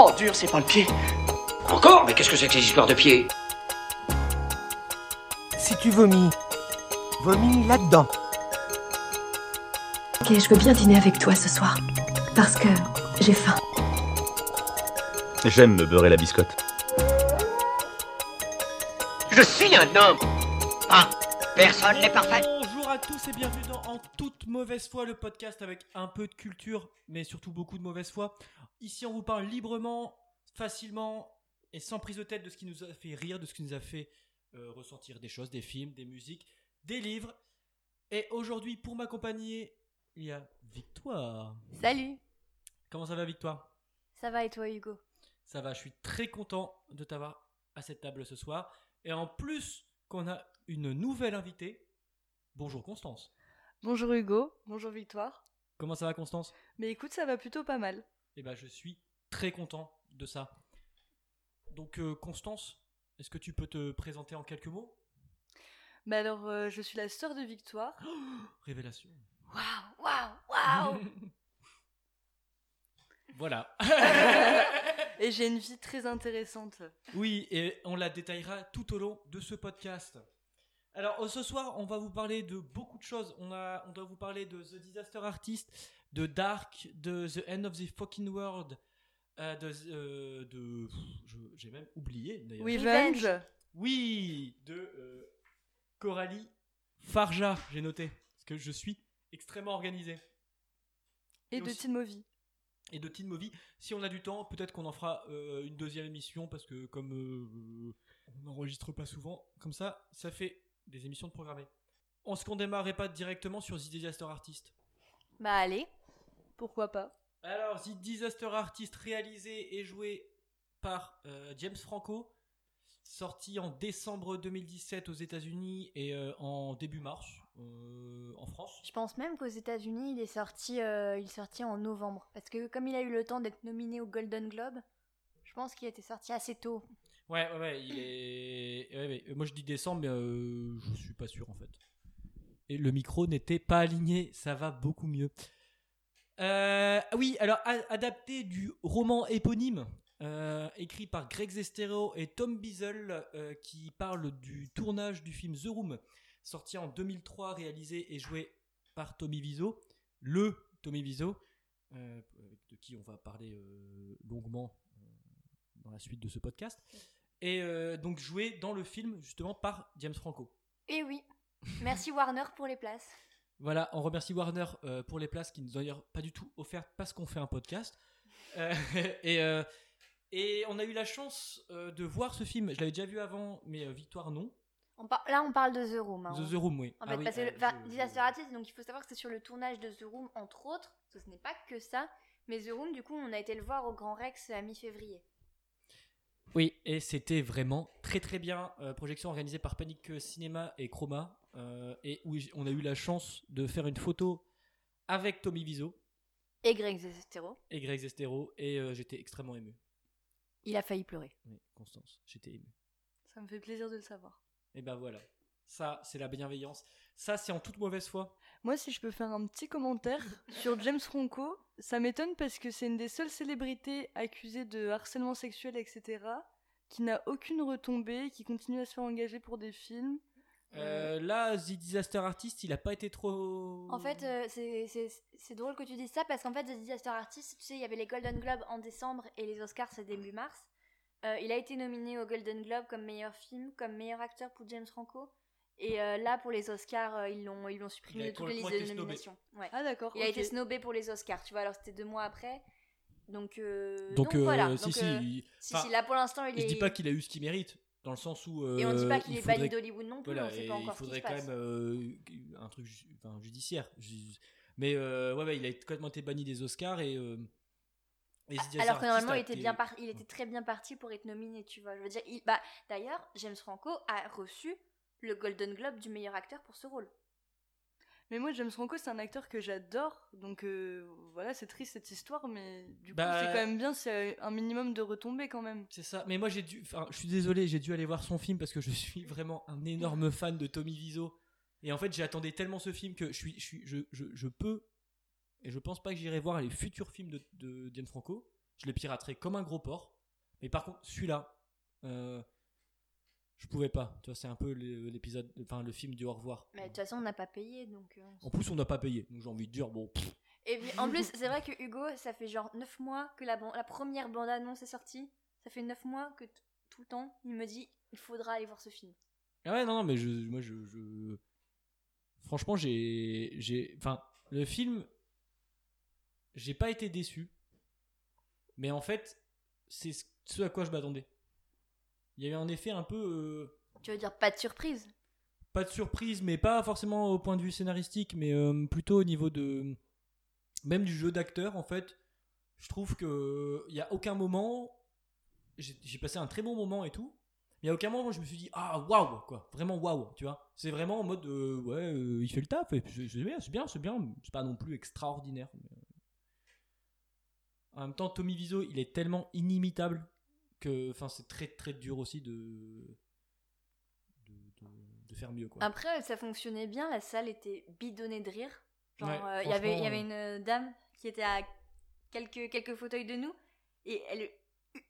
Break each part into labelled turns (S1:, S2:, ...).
S1: Oh, dur, c'est pas le pied.
S2: Encore Mais qu'est-ce que c'est que ces histoires de pieds
S3: Si tu vomis, vomis là-dedans.
S4: Ok, je veux bien dîner avec toi ce soir. Parce que j'ai faim.
S5: J'aime me beurrer la biscotte.
S2: Je suis un homme Ah Personne n'est parfait
S6: Bonjour à tous et bienvenue dans En toute mauvaise foi, le podcast avec un peu de culture, mais surtout beaucoup de mauvaise foi. Ici, on vous parle librement, facilement et sans prise de tête de ce qui nous a fait rire, de ce qui nous a fait euh, ressentir des choses, des films, des musiques, des livres. Et aujourd'hui, pour m'accompagner, il y a Victoire.
S7: Salut,
S6: Comment ça va, Victoire?
S7: Ça va et toi Hugo?
S6: Ça va, je suis très content de t'avoir à cette table ce soir. Et en plus qu'on a une nouvelle invitée. Bonjour Constance.
S8: Bonjour Hugo, bonjour Victoire.
S6: Comment ça va Constance?
S8: Mais écoute, ça va plutôt pas mal.
S6: Eh ben, je suis très content de ça. Donc, euh, Constance, est-ce que tu peux te présenter en quelques mots?
S8: Mais alors, euh, je suis la sœur de Victoire.
S6: Révélation.
S7: Waouh, waouh, waouh
S6: Voilà.
S8: et j'ai une vie très intéressante.
S6: oui, et on la détaillera tout au long de ce podcast. Alors, euh, ce soir, on va vous parler de beaucoup de choses. On, a, on doit vous parler de The Disaster Artist, de Dark, de The End of the Fucking World, euh, de... euh, de pff, je- J'ai même oublié, d'ailleurs.
S8: Revenge.
S6: Oui, de euh, Coralie Farja, j'ai noté. Parce que je suis extrêmement organisé.
S8: Et
S6: Et
S8: de
S6: aussi-
S8: Teen Movie.
S6: Et de Teen Movie, si on a du temps, peut-être qu'on en fera euh, une deuxième émission parce que comme euh, on n'enregistre pas souvent, comme ça, ça fait des émissions de programmées. Est-ce qu'on démarrait pas directement sur The Disaster Artist
S7: Bah allez,
S8: Pourquoi pas
S6: Alors, The Disaster Artist réalisé et joué par euh, James Franco, sorti en décembre 2017 aux États-Unis et euh, en début mars euh, en France.
S7: je pense même qu'aux États-Unis, il est sorti, euh, il est sorti en novembre, parce que comme il a eu le temps d'être nominé au Golden Globe, je pense qu'il était sorti assez tôt.
S6: Ouais, ouais, ouais, il est. ouais, ouais, moi je dis décembre, mais euh, je suis pas sûr en fait. Et le micro n'était pas aligné, ça va beaucoup mieux. Euh, oui, alors adapté du roman éponyme euh, écrit par Greg Zestero et Tom Beazle euh, qui parle du tournage du film The Room, sorti en 2003, réalisé et joué par Tommy Wiseau, le Tommy Wiseau, de qui on va parler longuement dans la suite de ce podcast et donc joué dans le film justement par James Franco.
S7: Et oui, merci Warner pour les places.
S6: Voilà, on remercie Warner euh, pour les places qui nous ont d'ailleurs pas du tout offertes parce qu'on fait un podcast. Euh, et, euh, et on a eu la chance de voir ce film. Je l'avais déjà vu avant, mais Victoire non.
S7: On par- Là, on parle de The Room. hein.
S6: The, The Room, oui.
S7: En
S6: Ah
S7: fait,
S6: oui,
S7: parce que enfin,
S6: je-
S7: donc il faut savoir que c'est sur le tournage de The Room, entre autres, parce que ce n'est pas que ça. Mais The Room, du coup, on a été le voir au Grand Rex à mi-février.
S6: Oui, et c'était vraiment très très bien. Euh, projection organisée par Panic Cinéma et Chroma. Euh, et où on a eu la chance de faire une photo avec Tommy Wiseau
S7: Et Greg Zestero,
S6: et Greg Zestero. Et euh, j'étais extrêmement ému.
S7: il a failli pleurer.
S6: Oui, Constance, j'étais ému.
S8: Ça me fait plaisir de le savoir.
S6: Et ben voilà. Ça, c'est la bienveillance. Ça, c'est en toute mauvaise foi.
S8: Moi, si je peux faire un petit commentaire sur James Franco, ça m'étonne parce que c'est une des seules célébrités accusées de harcèlement sexuel, etc., qui n'a aucune retombée, qui continue à se faire engager pour des films.
S6: Euh, là, The Disaster Artist, il a pas été trop.
S7: En fait, euh, c'est- c'est c'est drôle que tu dises ça parce qu'en fait, The Disaster Artist, tu sais, il y avait les Golden Globes en décembre et les Oscars c'est début mars. Euh, il a été nominé au Golden Globe comme meilleur film, comme meilleur acteur pour James Franco. Et euh, là, pour les Oscars, ils l'ont ils l'ont
S6: Il
S7: supprimé de toutes les listes de
S6: été snobé.
S7: nomination. Ouais.
S8: Ah d'accord.
S7: Il a été snobé pour les Oscars, tu vois. Alors c'était deux mois après. Donc, euh,
S6: Donc, euh,
S7: voilà.
S6: si,
S7: Donc,
S6: si,
S7: euh, si, si, là pour l'instant, il
S6: Je
S7: est.
S6: dis pas qu'il a eu ce qu'il mérite, dans le sens où.
S7: Et on dit pas
S6: euh,
S7: qu'il
S6: il
S7: est banni d'Hollywood non plus,
S6: Voilà,
S7: on sait
S6: et
S7: pas
S6: il
S7: encore
S6: faudrait quand
S7: passe.
S6: même euh, un truc ju- enfin, judiciaire. Ju- Mais euh, ouais, ouais, il a complètement été banni des Oscars et. euh, Disaster
S7: Alors que normalement, il était, bien par- il était très bien parti pour être nominé, tu vois. Je veux dire, il- bah, d'ailleurs, James Franco a reçu le Golden Globe du meilleur acteur pour ce rôle.
S8: Mais moi, James Franco, c'est un acteur que j'adore. Donc euh, voilà, c'est triste cette histoire, mais du coup,
S6: Bah-
S8: c'est quand même bien, c'est un minimum de retombées quand même.
S6: C'est ça. Mais moi, j'ai dû. Enfin, je suis désolé, j'ai dû aller voir son film parce que je suis vraiment un énorme fan de Tommy Wiseau. Et en fait, j'attendais tellement ce film que je suis, je suis, je, je, je peux. Et je pense pas que j'irai voir les futurs films de, de James Franco. je l'ai piraterai comme un gros porc. Mais par contre, celui-là, euh, je pouvais pas. Tu vois, c'est un peu le- l'épisode, enfin le film du au revoir.
S7: Mais de toute façon, on n'a pas payé donc. euh,
S6: En plus, on n'a pas payé. Donc j'ai envie de dire, bon, pff,
S7: Et puis, en plus, c'est vrai que Hugo, ça fait genre 9 mois que la, la première bande-annonce est sortie. Ça fait 9 mois que tout le temps, il me dit il faudra aller voir ce film.
S6: Ah ouais, non, non, mais je, moi, je, je- franchement, j'ai, j'ai, enfin, le film, j'ai pas été déçu, mais en fait, c'est ce- ce à quoi je m'attendais. Il y avait un effet un peu, euh,
S7: Tu veux dire pas de surprise?
S6: pas de surprise, mais pas forcément au point de vue scénaristique, mais euh, plutôt au niveau de, même du jeu d'acteur, en fait. Je trouve que il y a aucun moment, j'ai passé un très bon moment et tout. Mais il y a aucun moment où je me suis dit ah waouh quoi, vraiment waouh, tu vois. C'est vraiment en mode euh, ouais, euh, il fait le taf c'est bien, c'est bien, c'est bien, c'est pas non plus extraordinaire. mais. En même temps, Tommy Wiseau, il est tellement inimitable que enfin c'est très très dur aussi de de, de- de faire mieux quoi.
S7: Après, ça fonctionnait bien, la salle était bidonnée de rire. Genre,
S6: Ouais,
S7: euh, il y avait, il y avait une euh, dame qui était à quelques, quelques fauteuils de nous et elle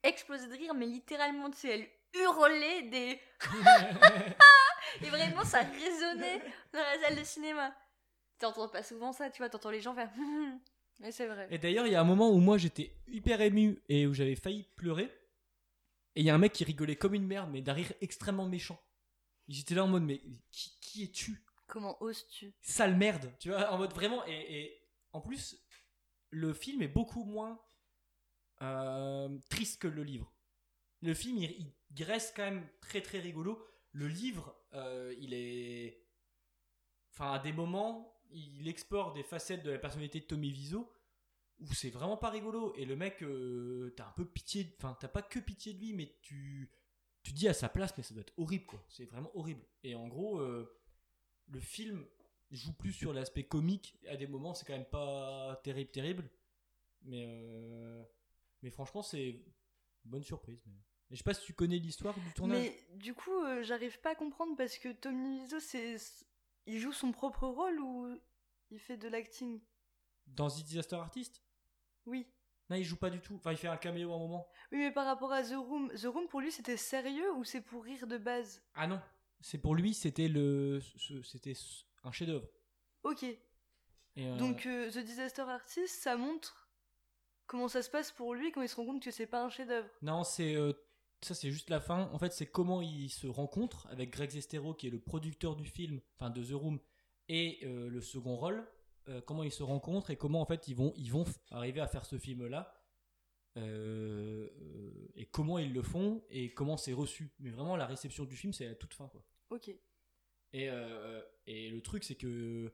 S7: explosait de rire, mais littéralement, tu sais, elle hurlait des. Et vraiment, ça résonnait dans la salle de cinéma. T'entends pas souvent ça, tu vois, t'entends les gens faire.
S8: Mais c'est vrai.
S6: Et d'ailleurs, il y a un moment où moi j'étais hyper ému et où j'avais failli pleurer. Et il y a un mec qui rigolait comme une merde, mais d'un rire extrêmement méchant. J'étais là en mode, mais qui, qui es-tu?
S8: Comment oses-tu?
S6: Sale merde Tu vois, en mode vraiment. Et, et en plus, le film est beaucoup moins euh, triste que le livre. Le film, il, il reste quand même très très rigolo. Le livre, euh, il est. Enfin, à des moments, il explore des facettes de la personnalité de Tommy Wiseau où c'est vraiment pas rigolo. Et le mec, euh, t'as un peu pitié. Enfin, t'as pas que pitié de lui, mais tu. Tu dis à sa place, mais ça doit être horrible, quoi. C'est vraiment horrible. Et en gros, euh, le film joue plus sur l'aspect comique. À des moments, c'est quand même pas terrible, terrible. Mais, euh, mais franchement, c'est une bonne surprise. Mais... mais je sais pas si tu connais l'histoire du tournage.
S8: Mais du coup, j'arrive pas à comprendre parce que Tommy Wiseau, c'est, il joue son propre rôle ou il fait de l'acting?
S6: Dans The Disaster Artist?
S8: Oui.
S6: Non, il joue pas du tout. Enfin, il fait un caméo à un moment.
S8: Oui, mais par rapport à The Room, The Room pour lui c'était sérieux ou c'est pour rire de base?
S6: Ah non, c'est pour lui, c'était le, c'était un chef-d'œuvre.
S8: Ok.
S6: Et, euh,
S8: Donc euh, The Disaster Artist, ça montre comment ça se passe pour lui quand il se rend compte que c'est pas un chef-d'œuvre.
S6: Non, c'est euh, ça, c'est juste la fin. En fait, c'est comment ils se rencontrent avec Greg Sestero, qui est le producteur du film, enfin de The Room, et le second rôle. Euh, comment ils se rencontrent et comment en fait ils vont ils vont arriver à faire ce film là. et comment ils le font et comment c'est reçu. Mais vraiment, la réception du film, c'est à la toute fin, quoi.
S8: Ok.
S6: Et, euh, et le truc, c'est que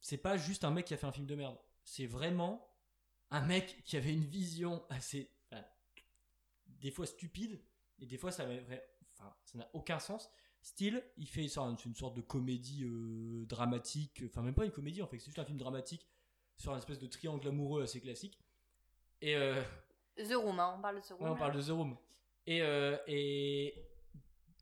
S6: c'est pas juste un mec qui a fait un film de merde. C'est vraiment un mec qui avait une vision assez. enfin, des fois stupide, et des fois enfin, ça n'a aucun sens. Style, il fait ça, c'est une sorte de comédie euh, dramatique, enfin, même pas une comédie en fait, c'est juste un film dramatique sur un espèce de triangle amoureux assez classique. Et. euh,
S7: The Room, hein, on parle de The Room.
S6: Ouais, on parle de The Room. Et, euh, et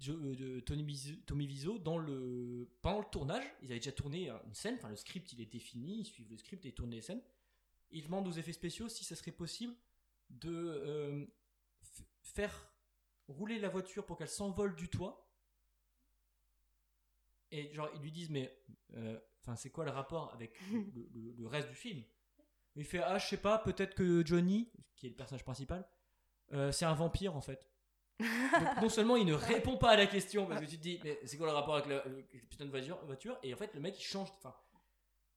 S6: je- de Tony Tommy Wiseau, dans le, pendant le tournage, ils avaient déjà tourné une scène, enfin le script il était fini, ils suivent le script et ils tournent les scènes. Ils demandent aux effets spéciaux si ça serait possible de euh, faire rouler la voiture pour qu'elle s'envole du toit. Et genre ils lui disent mais euh, enfin c'est quoi le rapport avec le, le- le reste du film? Il fait ah je sais pas peut-être que Johnny qui est le personnage principal euh, c'est un vampire en fait. Donc non seulement il ne répond pas à la question parce que tu te dis mais c'est quoi le rapport avec la, avec la putain de voiture, et en fait le mec il change enfin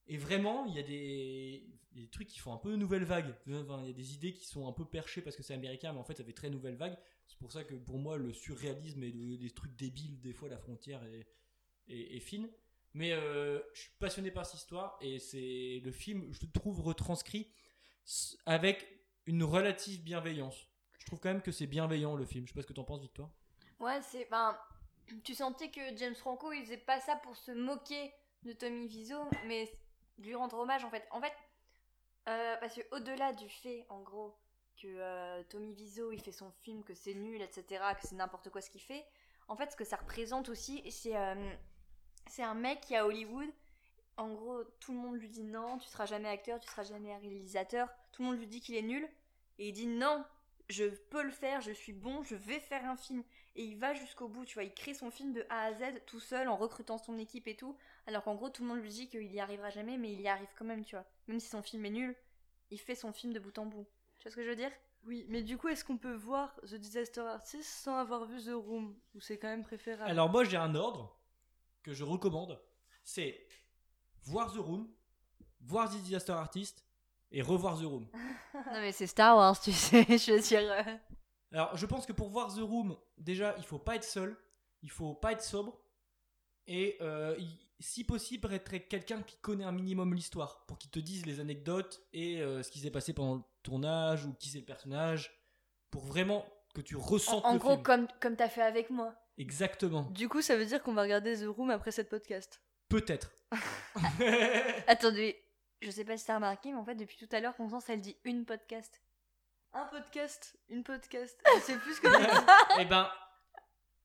S6: et vraiment il y a des, il y a des trucs qui font un peu nouvelle vague. Enfin, il y a des idées qui sont un peu perchées parce que c'est américain mais en fait ça fait très nouvelle vague. C'est pour ça que pour moi le surréalisme et le- des trucs débiles des fois la frontière est, est fine mais euh, je suis passionné par cette histoire et c'est le film je le trouve retranscrit avec une relative bienveillance je trouve quand même que c'est bienveillant le film je sais pas ce que t'en penses Victoire
S7: Ouais, c'est. Ben, tu sentais que James Franco, il faisait pas ça pour se moquer de Tommy Wiseau, mais lui rendre hommage en fait. En fait, euh, parce que au-delà du fait, en gros, que euh, Tommy Wiseau, il fait son film, que c'est nul, etc., que c'est n'importe quoi ce qu'il fait, en fait, ce que ça représente aussi, c'est c'est un mec qui est à Hollywood. En gros, tout le monde lui dit non, tu seras jamais acteur, tu seras jamais réalisateur. Tout le monde lui dit qu'il est nul. Et il dit non, je peux le faire, je suis bon, je vais faire un film. Et il va jusqu'au bout, tu vois, il crée son film de A à Z tout seul en recrutant son équipe et tout. Alors qu'en gros, tout le monde lui dit qu'il y arrivera jamais, mais il y arrive quand même, tu vois. Même si son film est nul, il fait son film de bout en bout. Tu vois ce que je veux dire?
S8: Oui, mais du coup, est-ce qu'on peut voir The Disaster Artist sans avoir vu The Room? Ou c'est quand même préférable?
S6: Alors moi j'ai un ordre que je recommande, c'est voir The Room, voir The Disaster Artist et revoir The Room.
S7: Non mais c'est Star Wars, tu sais, je veux dire... euh,
S6: Alors je pense que pour voir The Room, déjà il faut pas être seul, il faut pas être sobre et euh, si possible être quelqu'un qui connaît un minimum l'histoire pour qu'il te dise les anecdotes et euh, ce qui s'est passé pendant le tournage ou qui c'est le personnage pour vraiment que tu
S7: En,
S6: ressentes
S7: en
S6: le
S7: gros,
S6: film.
S7: comme, comme t'as fait avec moi.
S6: Exactement.
S8: Du coup, ça veut dire qu'on va regarder The Room après cette podcast.
S6: Peut-être.
S7: Attendez, je sais pas si t'as remarqué, mais en fait, depuis tout à l'heure, Constance, elle dit une podcast.
S8: Un podcast, une podcast. Je sais plus ce que.
S6: Eh ben,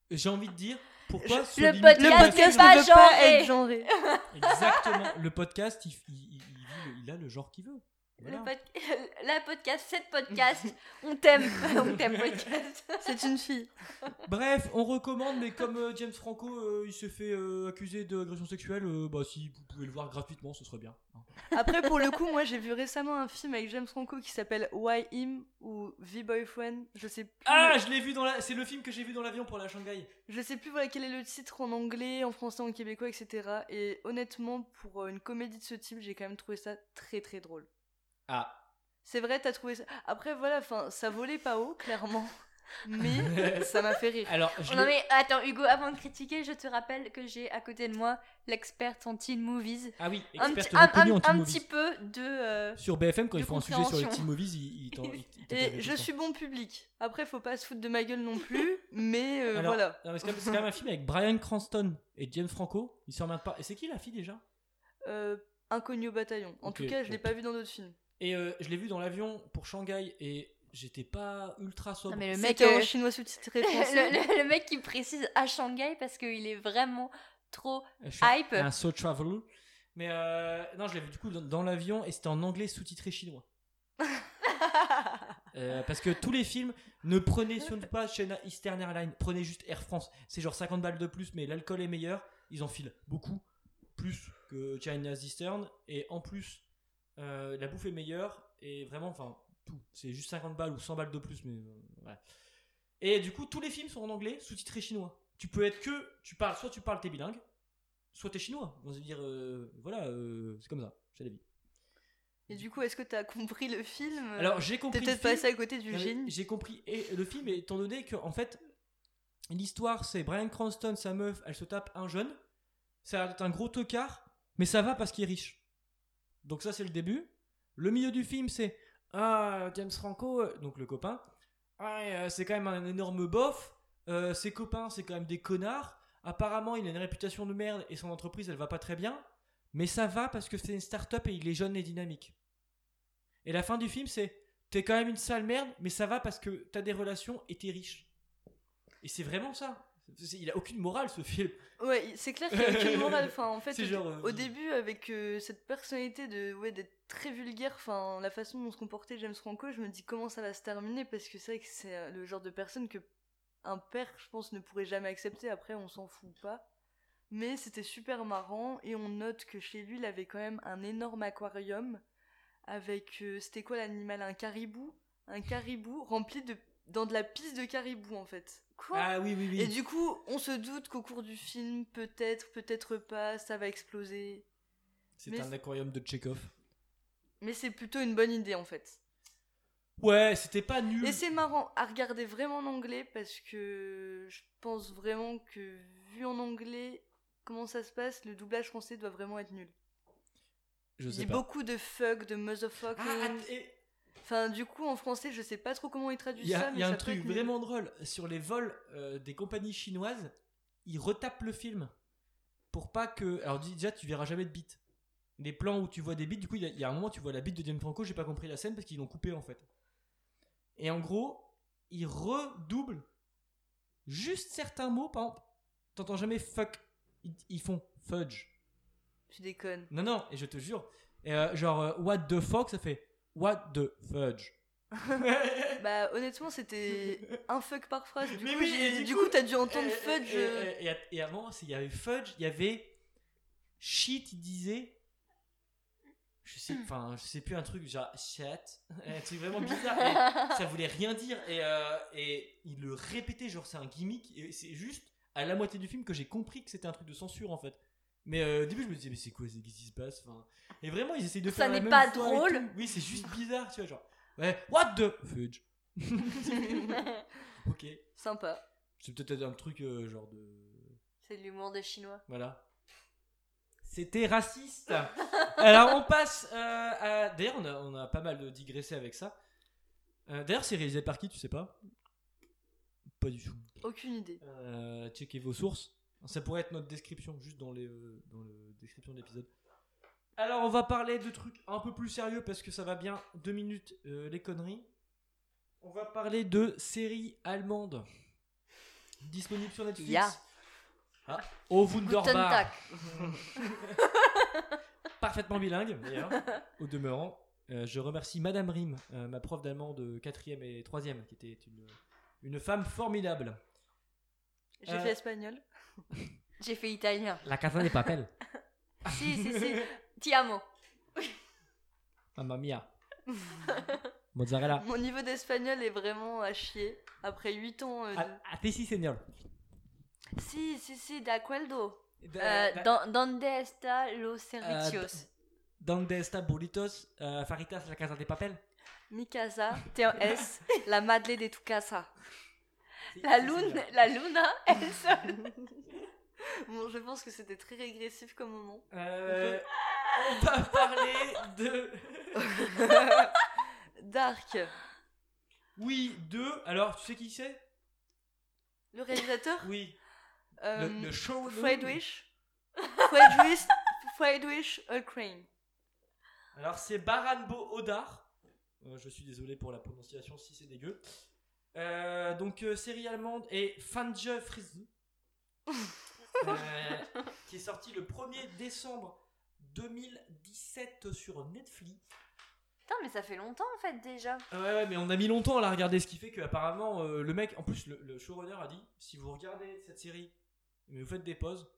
S6: j'ai envie de dire pourquoi
S7: Je- le podcast
S8: Le podcast
S7: pas
S8: ne peut pas être genré.
S6: Exactement. Le podcast, il a le genre qu'il veut. Voilà.
S7: Le pod- la podcast, cette podcast, on t'aime, on t'aime podcast.
S8: C'est une fille.
S6: Bref, on recommande, mais comme euh, James Franco, euh, il s'est fait euh, accuser d'agression sexuelle, euh, bah si vous pouvez le voir gratuitement, ce serait bien. hein.
S8: Après, pour le coup, moi j'ai vu récemment un film avec James Franco qui s'appelle Why Him ou The Boyfriend. Je sais plus.
S6: Ah, je l'ai vu dans la... C'est le film que j'ai vu dans l'avion pour la Shanghai.
S8: Je sais plus voilà quel est le titre en anglais, en français, en québécois, etc. Et honnêtement, pour une comédie de ce type, j'ai quand même trouvé ça très très drôle.
S6: Ah.
S8: C'est vrai, t'as trouvé ça. Après, voilà, enfin, ça volait pas haut, clairement. Mais ça m'a fait rire.
S6: Alors, je
S7: Non mais attends, Hugo, avant de critiquer, je te rappelle que j'ai à côté de moi l'experte en teen movies.
S6: Ah oui,
S7: Un,
S6: experte
S7: petit- un- un-
S6: en teen
S7: un petit peu de... euh,
S6: Sur BFM, quand ils font un sujet sur les teen movies, ils, ils t'en- ils- ils
S8: Et je suis bon public. Après, faut pas se foutre de ma gueule non plus. Mais euh,
S6: Alors,
S8: voilà.
S6: non, mais c'est quand, même- c'est quand même un film avec Brian Cranston et James Franco. Ils s'emmerdent pas. Et c'est qui la fille déjà?
S8: Euh, Inconnu au bataillon. En tout cas, je l'ai pas vu dans d'autres films.
S6: Et euh, je l'ai vu dans l'avion pour Shanghai et j'étais pas ultra sobre.
S7: Non mais le mec,
S8: C'était en
S7: euh,
S8: chinois sous-titré
S7: le,
S8: français.
S7: le- le mec qui précise à Shanghai parce qu'il est vraiment trop...
S6: Je suis
S7: Hype.
S6: Un so traveler. Mais euh, non, je l'ai vu du coup dans, dans l'avion et c'était en anglais sous-titré chinois. Euh, parce que tous les films, ne prenez surtout pas China Eastern Airlines, prenez juste Air France. C'est genre 50 balles de plus, mais l'alcool est meilleur. Ils en filent beaucoup plus que China Eastern. Et en plus, euh, la bouffe est meilleure. Et vraiment, enfin, tout. C'est juste 50 balles ou 100 balles de plus, mais euh, voilà. Et du coup, tous les films sont en anglais, sous-titrés chinois. Tu peux être que. Tu parles, soit tu parles, t'es bilingue, soit t'es chinois. On va se dire, euh, voilà, c'est comme ça, c'est la vie.
S8: Et du coup, est-ce que t'as compris le film?
S6: Alors j'ai compris.
S8: T'es peut-être passé à côté du génie.
S6: J'ai compris et le film, étant donné que en fait, l'histoire c'est Brian Cranston, sa meuf, elle se tape un jeune. Ça a un gros tocard, mais ça va parce qu'il est riche. Donc ça c'est le début. Le milieu du film c'est ah James Franco, euh, donc le copain. Ah, euh, c'est quand même un énorme bof. Euh, ses copains c'est quand même des connards. Apparemment il a une réputation de merde et son entreprise elle va pas très bien. Mais ça va parce que c'est une start-up et il est jeune et dynamique. Et la fin du film c'est t'es quand même une sale merde, mais ça va parce que t'as des relations et t'es riche. Et c'est vraiment ça. Il a aucune morale ce film.
S8: Ouais, c'est clair qu'il a aucune morale. Enfin, en fait,
S6: genre, euh,
S8: au début, avec euh, cette personnalité de ouais d'être très vulgaire, enfin la façon dont se comportait James Franco, je me dis comment ça va se terminer parce que c'est vrai que c'est euh, le genre de personne que un père, je pense, ne pourrait jamais accepter. Après, on s'en fout pas. Mais c'était super marrant et on note que chez lui, il avait quand même un énorme aquarium avec euh, c'était quoi l'animal? Un caribou, un caribou rempli de dans de la pisse de caribou en fait. Quoi
S6: Ah oui, oui, oui.
S8: et du coup, on se doute qu'au cours du film, peut-être, peut-être pas, ça va exploser.
S6: C'est
S8: mais
S6: un aquarium de Tchekhov.
S8: Mais c'est plutôt une bonne idée en fait.
S6: Ouais, c'était pas nul.
S8: Et c'est marrant à regarder vraiment en anglais parce que je pense vraiment que vu en anglais comment ça se passe, le doublage français doit vraiment être nul.
S6: Je
S8: Il
S6: sais
S8: dit
S6: pas.
S8: beaucoup de fuck, de motherfucker.
S6: Ah, et-
S8: Enfin, du coup, en français, je sais pas trop comment il traduit
S6: Il y a,
S8: ça,
S6: il
S8: mais
S6: y a un truc
S8: être
S6: vraiment drôle. Sur les vols euh, des compagnies chinoises, ils retapent le film. Pour pas que. Alors déjà, tu verras jamais de bite. Les plans où tu vois des bites, du coup, il y, a- il y a un moment, tu vois la bite de James Franco, j'ai pas compris la scène parce qu'ils l'ont coupé en fait. Et en gros, ils redoublent juste certains mots. Par exemple, t'entends jamais fuck. Ils, ils font fudge.
S8: Tu déconnes.
S6: Non, non, et je te jure. Euh, genre, euh, what the fuck, ça fait what the fudge?
S8: Bah honnêtement c'était un fuck par phrase. Du
S6: Mais
S8: coup,
S6: oui, du
S8: du
S6: coup-
S8: coup t'as dû entendre
S6: Et-
S8: fudge.
S6: Et,
S8: euh,
S6: et- et- et avant, il y avait fudge, il y avait shit, il disait. Je sais, enfin, je sais plus un truc genre shit, un truc vraiment bizarre. et ça voulait rien dire et, euh, et il le répétait genre c'est un gimmick et c'est juste à la moitié du film que j'ai compris que c'était un truc de censure en fait. Mais euh, au début je me disais mais c'est quoi, c'est qu'est-ce qui se passe enfin, Et vraiment ils essayent de
S7: Ça
S6: faire la
S7: n'est
S6: même
S7: pas
S6: fois et
S7: drôle.
S6: tout. Oui c'est juste bizarre tu vois genre ouais what the fudge. ok.
S8: Sympa.
S6: C'est peut-être un truc euh, genre de
S7: C'est de l'humour de chinois.
S6: voilà. C'était raciste. Alors on passe euh, à. D'ailleurs on a, on a pas mal digressé avec ça. Euh, D'ailleurs c'est réalisé par qui tu sais pas? Pas du tout.
S8: Aucune idée.
S6: Euh, checkez vos sources. Ça pourrait être notre description juste dans les euh, dans le description de l'épisode. Alors on va parler de trucs un peu plus sérieux parce que ça va bien. Deux minutes euh, les conneries. On va parler de séries allemandes disponibles sur Netflix.
S7: Ya.
S6: Ah, au Wunderbar. Parfaitement bilingue d'ailleurs. au demeurant, Euh, je remercie Madame Rim, euh, ma prof d'allemand de 4e et 3e, qui était une, une femme formidable.
S8: J'ai
S6: Euh,
S8: fait espagnol.
S7: J'ai fait italien.
S6: La casa des papel.
S7: si, si, si. Ti amo.
S6: Mamma mia. Mozzarella.
S8: Mon niveau d'espagnol est vraiment à chier. Après 8 ans euh, de...
S6: A, a ti sí, señor.
S7: Si, si, si, de acuerdo. Euh,
S6: da-
S7: don- ¿Dónde está los servicios?
S6: Donde está burritos, euh, faritas, la casa de papel
S8: Mi casa, TOS, la madre de tu casa.
S7: La, lune, la luna, el sol.
S8: Bon, je pense que c'était très régressif comme moment.
S6: Euh, on va parler de.
S8: Dark,
S6: Oui, de. Alors, tu sais qui c'est?
S8: Le réalisateur,
S6: Oui.
S8: euh,
S6: le, le show.
S8: Friedrich, Friedrich, Friedrich Ukraine.
S6: Alors, c'est Baranbo Odar. Euh, je suis désolé pour la prononciation si c'est dégueu. Euh, donc, euh, série allemande et Fanje Friese. Euh, qui est sorti le 1er décembre 2017 sur Netflix.
S7: Putain, mais ça fait longtemps en fait déjà.
S6: Ouais, ouais, mais on a mis longtemps à la regarder, ce qui fait qu'apparemment, euh, le mec, en plus, le, le showrunner a dit si vous regardez cette série, mais vous faites des pauses,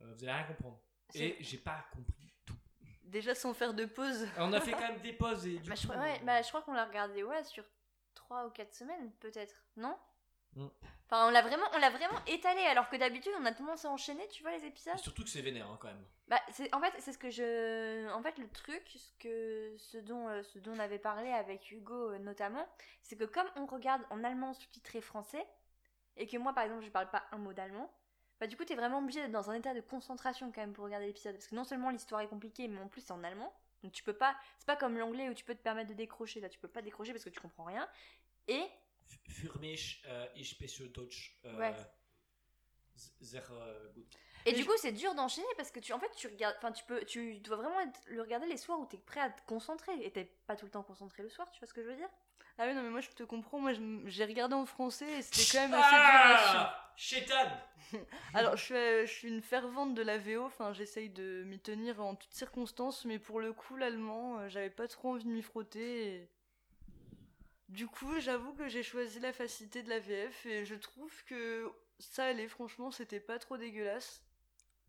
S6: vous allez rien comprendre. Et j'ai pas compris tout.
S8: Déjà sans faire de pause.
S6: On a fait quand même des pauses et du
S7: Bah, je,
S6: coup,
S7: crois, ouais, bah, je crois qu'on l'a regardé ouais, sur 3 ou 4 semaines peut-être, non
S6: Mm.
S7: Enfin, on l'a vraiment, on l'a vraiment étalé alors que d'habitude on a tendance à enchaîner, tu vois les épisodes.
S6: et surtout que c'est vénère hein, quand même.
S7: Bah, c'est, en fait, c'est ce que je. En fait, le truc, ce, que, ce, dont, euh, ce dont on avait parlé avec Hugo euh, notamment, c'est que comme on regarde en allemand sous-titré français, et que moi par exemple je parle pas un mot d'allemand, bah du coup t'es vraiment obligé d'être dans un état de concentration quand même pour regarder l'épisode. Parce que non seulement l'histoire est compliquée, mais en plus c'est en allemand. Donc tu peux pas. C'est pas comme l'anglais où tu peux te permettre de décrocher. Là, tu peux pas décrocher parce que tu comprends rien. Et
S6: Für mich, äh, ich spreche Deutsch. Äh,
S7: Ouais.
S6: gut.
S7: Et du coup, c'est dur d'enchaîner parce que tu, en fait, tu regardes, enfin, tu peux, tu dois vraiment être- le regarder les soirs où t'es prêt à te concentrer et t'es pas tout le temps concentré le soir. Tu vois ce que je veux dire?
S8: Ah oui, non, mais moi je te comprends. Moi j'ai regardé en français et c'était quand même assez dur à suivre.
S6: Ah Chétan
S8: Alors, je suis, euh, je suis une fervente de la VO, enfin, j'essaye de m'y tenir en toutes circonstances, mais pour le coup, l'allemand, euh, j'avais pas trop envie de m'y frotter. et- Du coup, j'avoue que j'ai choisi la facilité de la VF et je trouve que ça allait, franchement, c'était pas trop dégueulasse.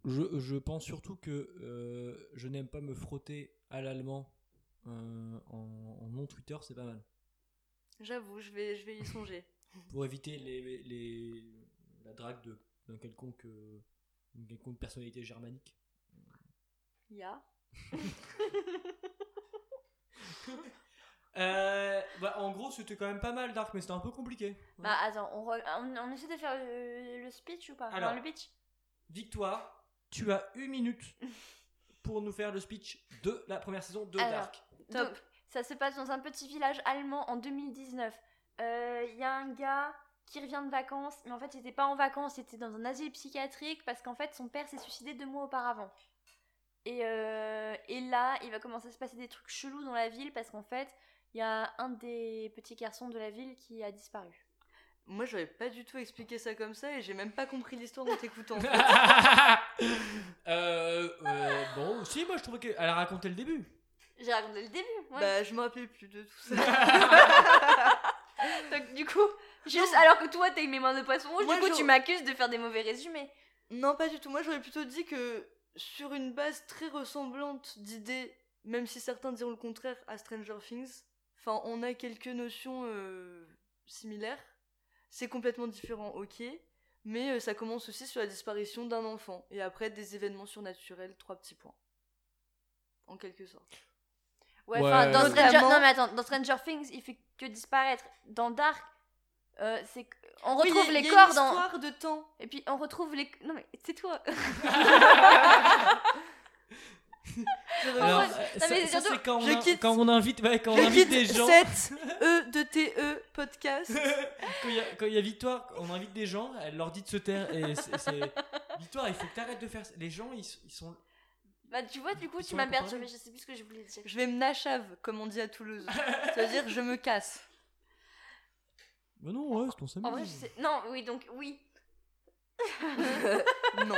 S6: Je, je pense surtout que euh, je n'aime pas me frotter à l'allemand euh, en, en non-Twitter, c'est pas mal.
S8: J'avoue, je vais, je vais y songer.
S6: Pour éviter les, les, la drague de- d'un quelconque, euh, d'une quelconque personnalité germanique.
S8: Ya.
S6: Euh, bah, en gros, c'était quand même pas mal, Dark, mais c'était un peu compliqué.
S7: Bah attends, on, re- on, on essaie de faire le, le speech ou pas? Enfin,
S6: Alors.
S7: le pitch?
S6: Victoire, tu as une minute pour nous faire le speech de la première saison de
S7: Alors.
S6: Dark.
S8: Top.
S7: Ça se passe dans un petit village allemand en 2019. Euh, Il y a un gars qui revient de vacances, mais en fait, il était pas en vacances, il était dans un asile psychiatrique parce qu'en fait, son père s'est suicidé deux mois auparavant. Et, euh, et là, il va commencer à se passer des trucs chelous dans la ville parce qu'en fait, il y a un des petits garçons de la ville qui a disparu.
S8: Moi, j'avais pas du tout expliqué ça comme ça et j'ai même pas compris l'histoire en t'écoutant. en fait.
S6: euh, euh, bon, si, moi je trouvais qu'elle a raconté le début.
S7: J'ai raconté le début. Ouais.
S8: Bah, je me rappelais plus de tout ça.
S7: Donc, du coup, juste alors que toi t'as une mémoire de poisson rouge,
S8: Moi,
S7: du coup tu m'accuses de faire des mauvais résumés.
S8: non, pas du tout. Moi, j'aurais plutôt dit que sur une base très ressemblante d'idées, même si certains diront le contraire, à Stranger Things, enfin, on a quelques notions euh, similaires. C'est complètement différent, ok. Mais euh, ça commence aussi sur la disparition d'un enfant. Et après, des événements surnaturels, trois petits points. En quelque sorte.
S7: Ouais, dans Stranger...
S8: Notamment-
S7: Non, mais attends, dans Stranger Things, il fait que disparaître. Dans Dark, euh, c'est on retrouve
S8: il y a-
S7: les
S8: il y a
S7: corps
S8: une
S7: dans.
S8: histoire de temps.
S7: Et puis on retrouve les. Non, mais c'est toi.
S6: Alors, euh, ça, c'est quand, on
S8: je
S6: a-
S8: quitte-
S6: quand on invite, ouais, quand on invite des gens.
S8: cette E de TE podcast.
S6: quand il y, a- y Victoire, on invite des gens, elle leur dit de se taire. Et c'est, c'est- Victoire, il faut que t'arrêtes de faire ça. Les gens, ils, ils sont.
S7: Bah, tu vois, du coup, tu m'as perturbé. Je sais plus ce que je voulais dire.
S8: Je vais me nachave, comme on dit à Toulouse. Ça veut dire je me casse.
S6: Mais non, ouais, c'est ton samedi.
S7: En vrai, je sais. Non, oui, donc, oui.
S8: non.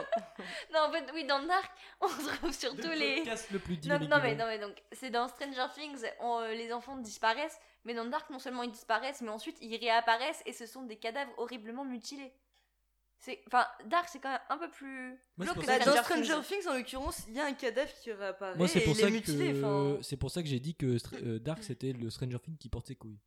S7: Non, en fait, oui, dans Dark, on retrouve surtout
S6: le
S7: les.
S6: le plus
S7: Non, non, mais, non, mais donc, c'est dans Stranger Things, on, euh, les enfants disparaissent, mais dans Dark, non seulement ils disparaissent, mais ensuite ils réapparaissent et ce sont des cadavres horriblement mutilés. C'est, enfin, Dark, c'est quand même un peu plus.
S6: Moi,
S7: glauque que
S8: Bah, dans
S7: Stranger Things.
S8: En l'occurrence, il y a un cadavre qui réapparaît
S6: Moi, c'est
S8: et
S6: pour
S8: il est mutilé.
S6: que c'est pour ça que j'ai dit que Str- euh, Dark c'était le Stranger Things qui porte ses couilles.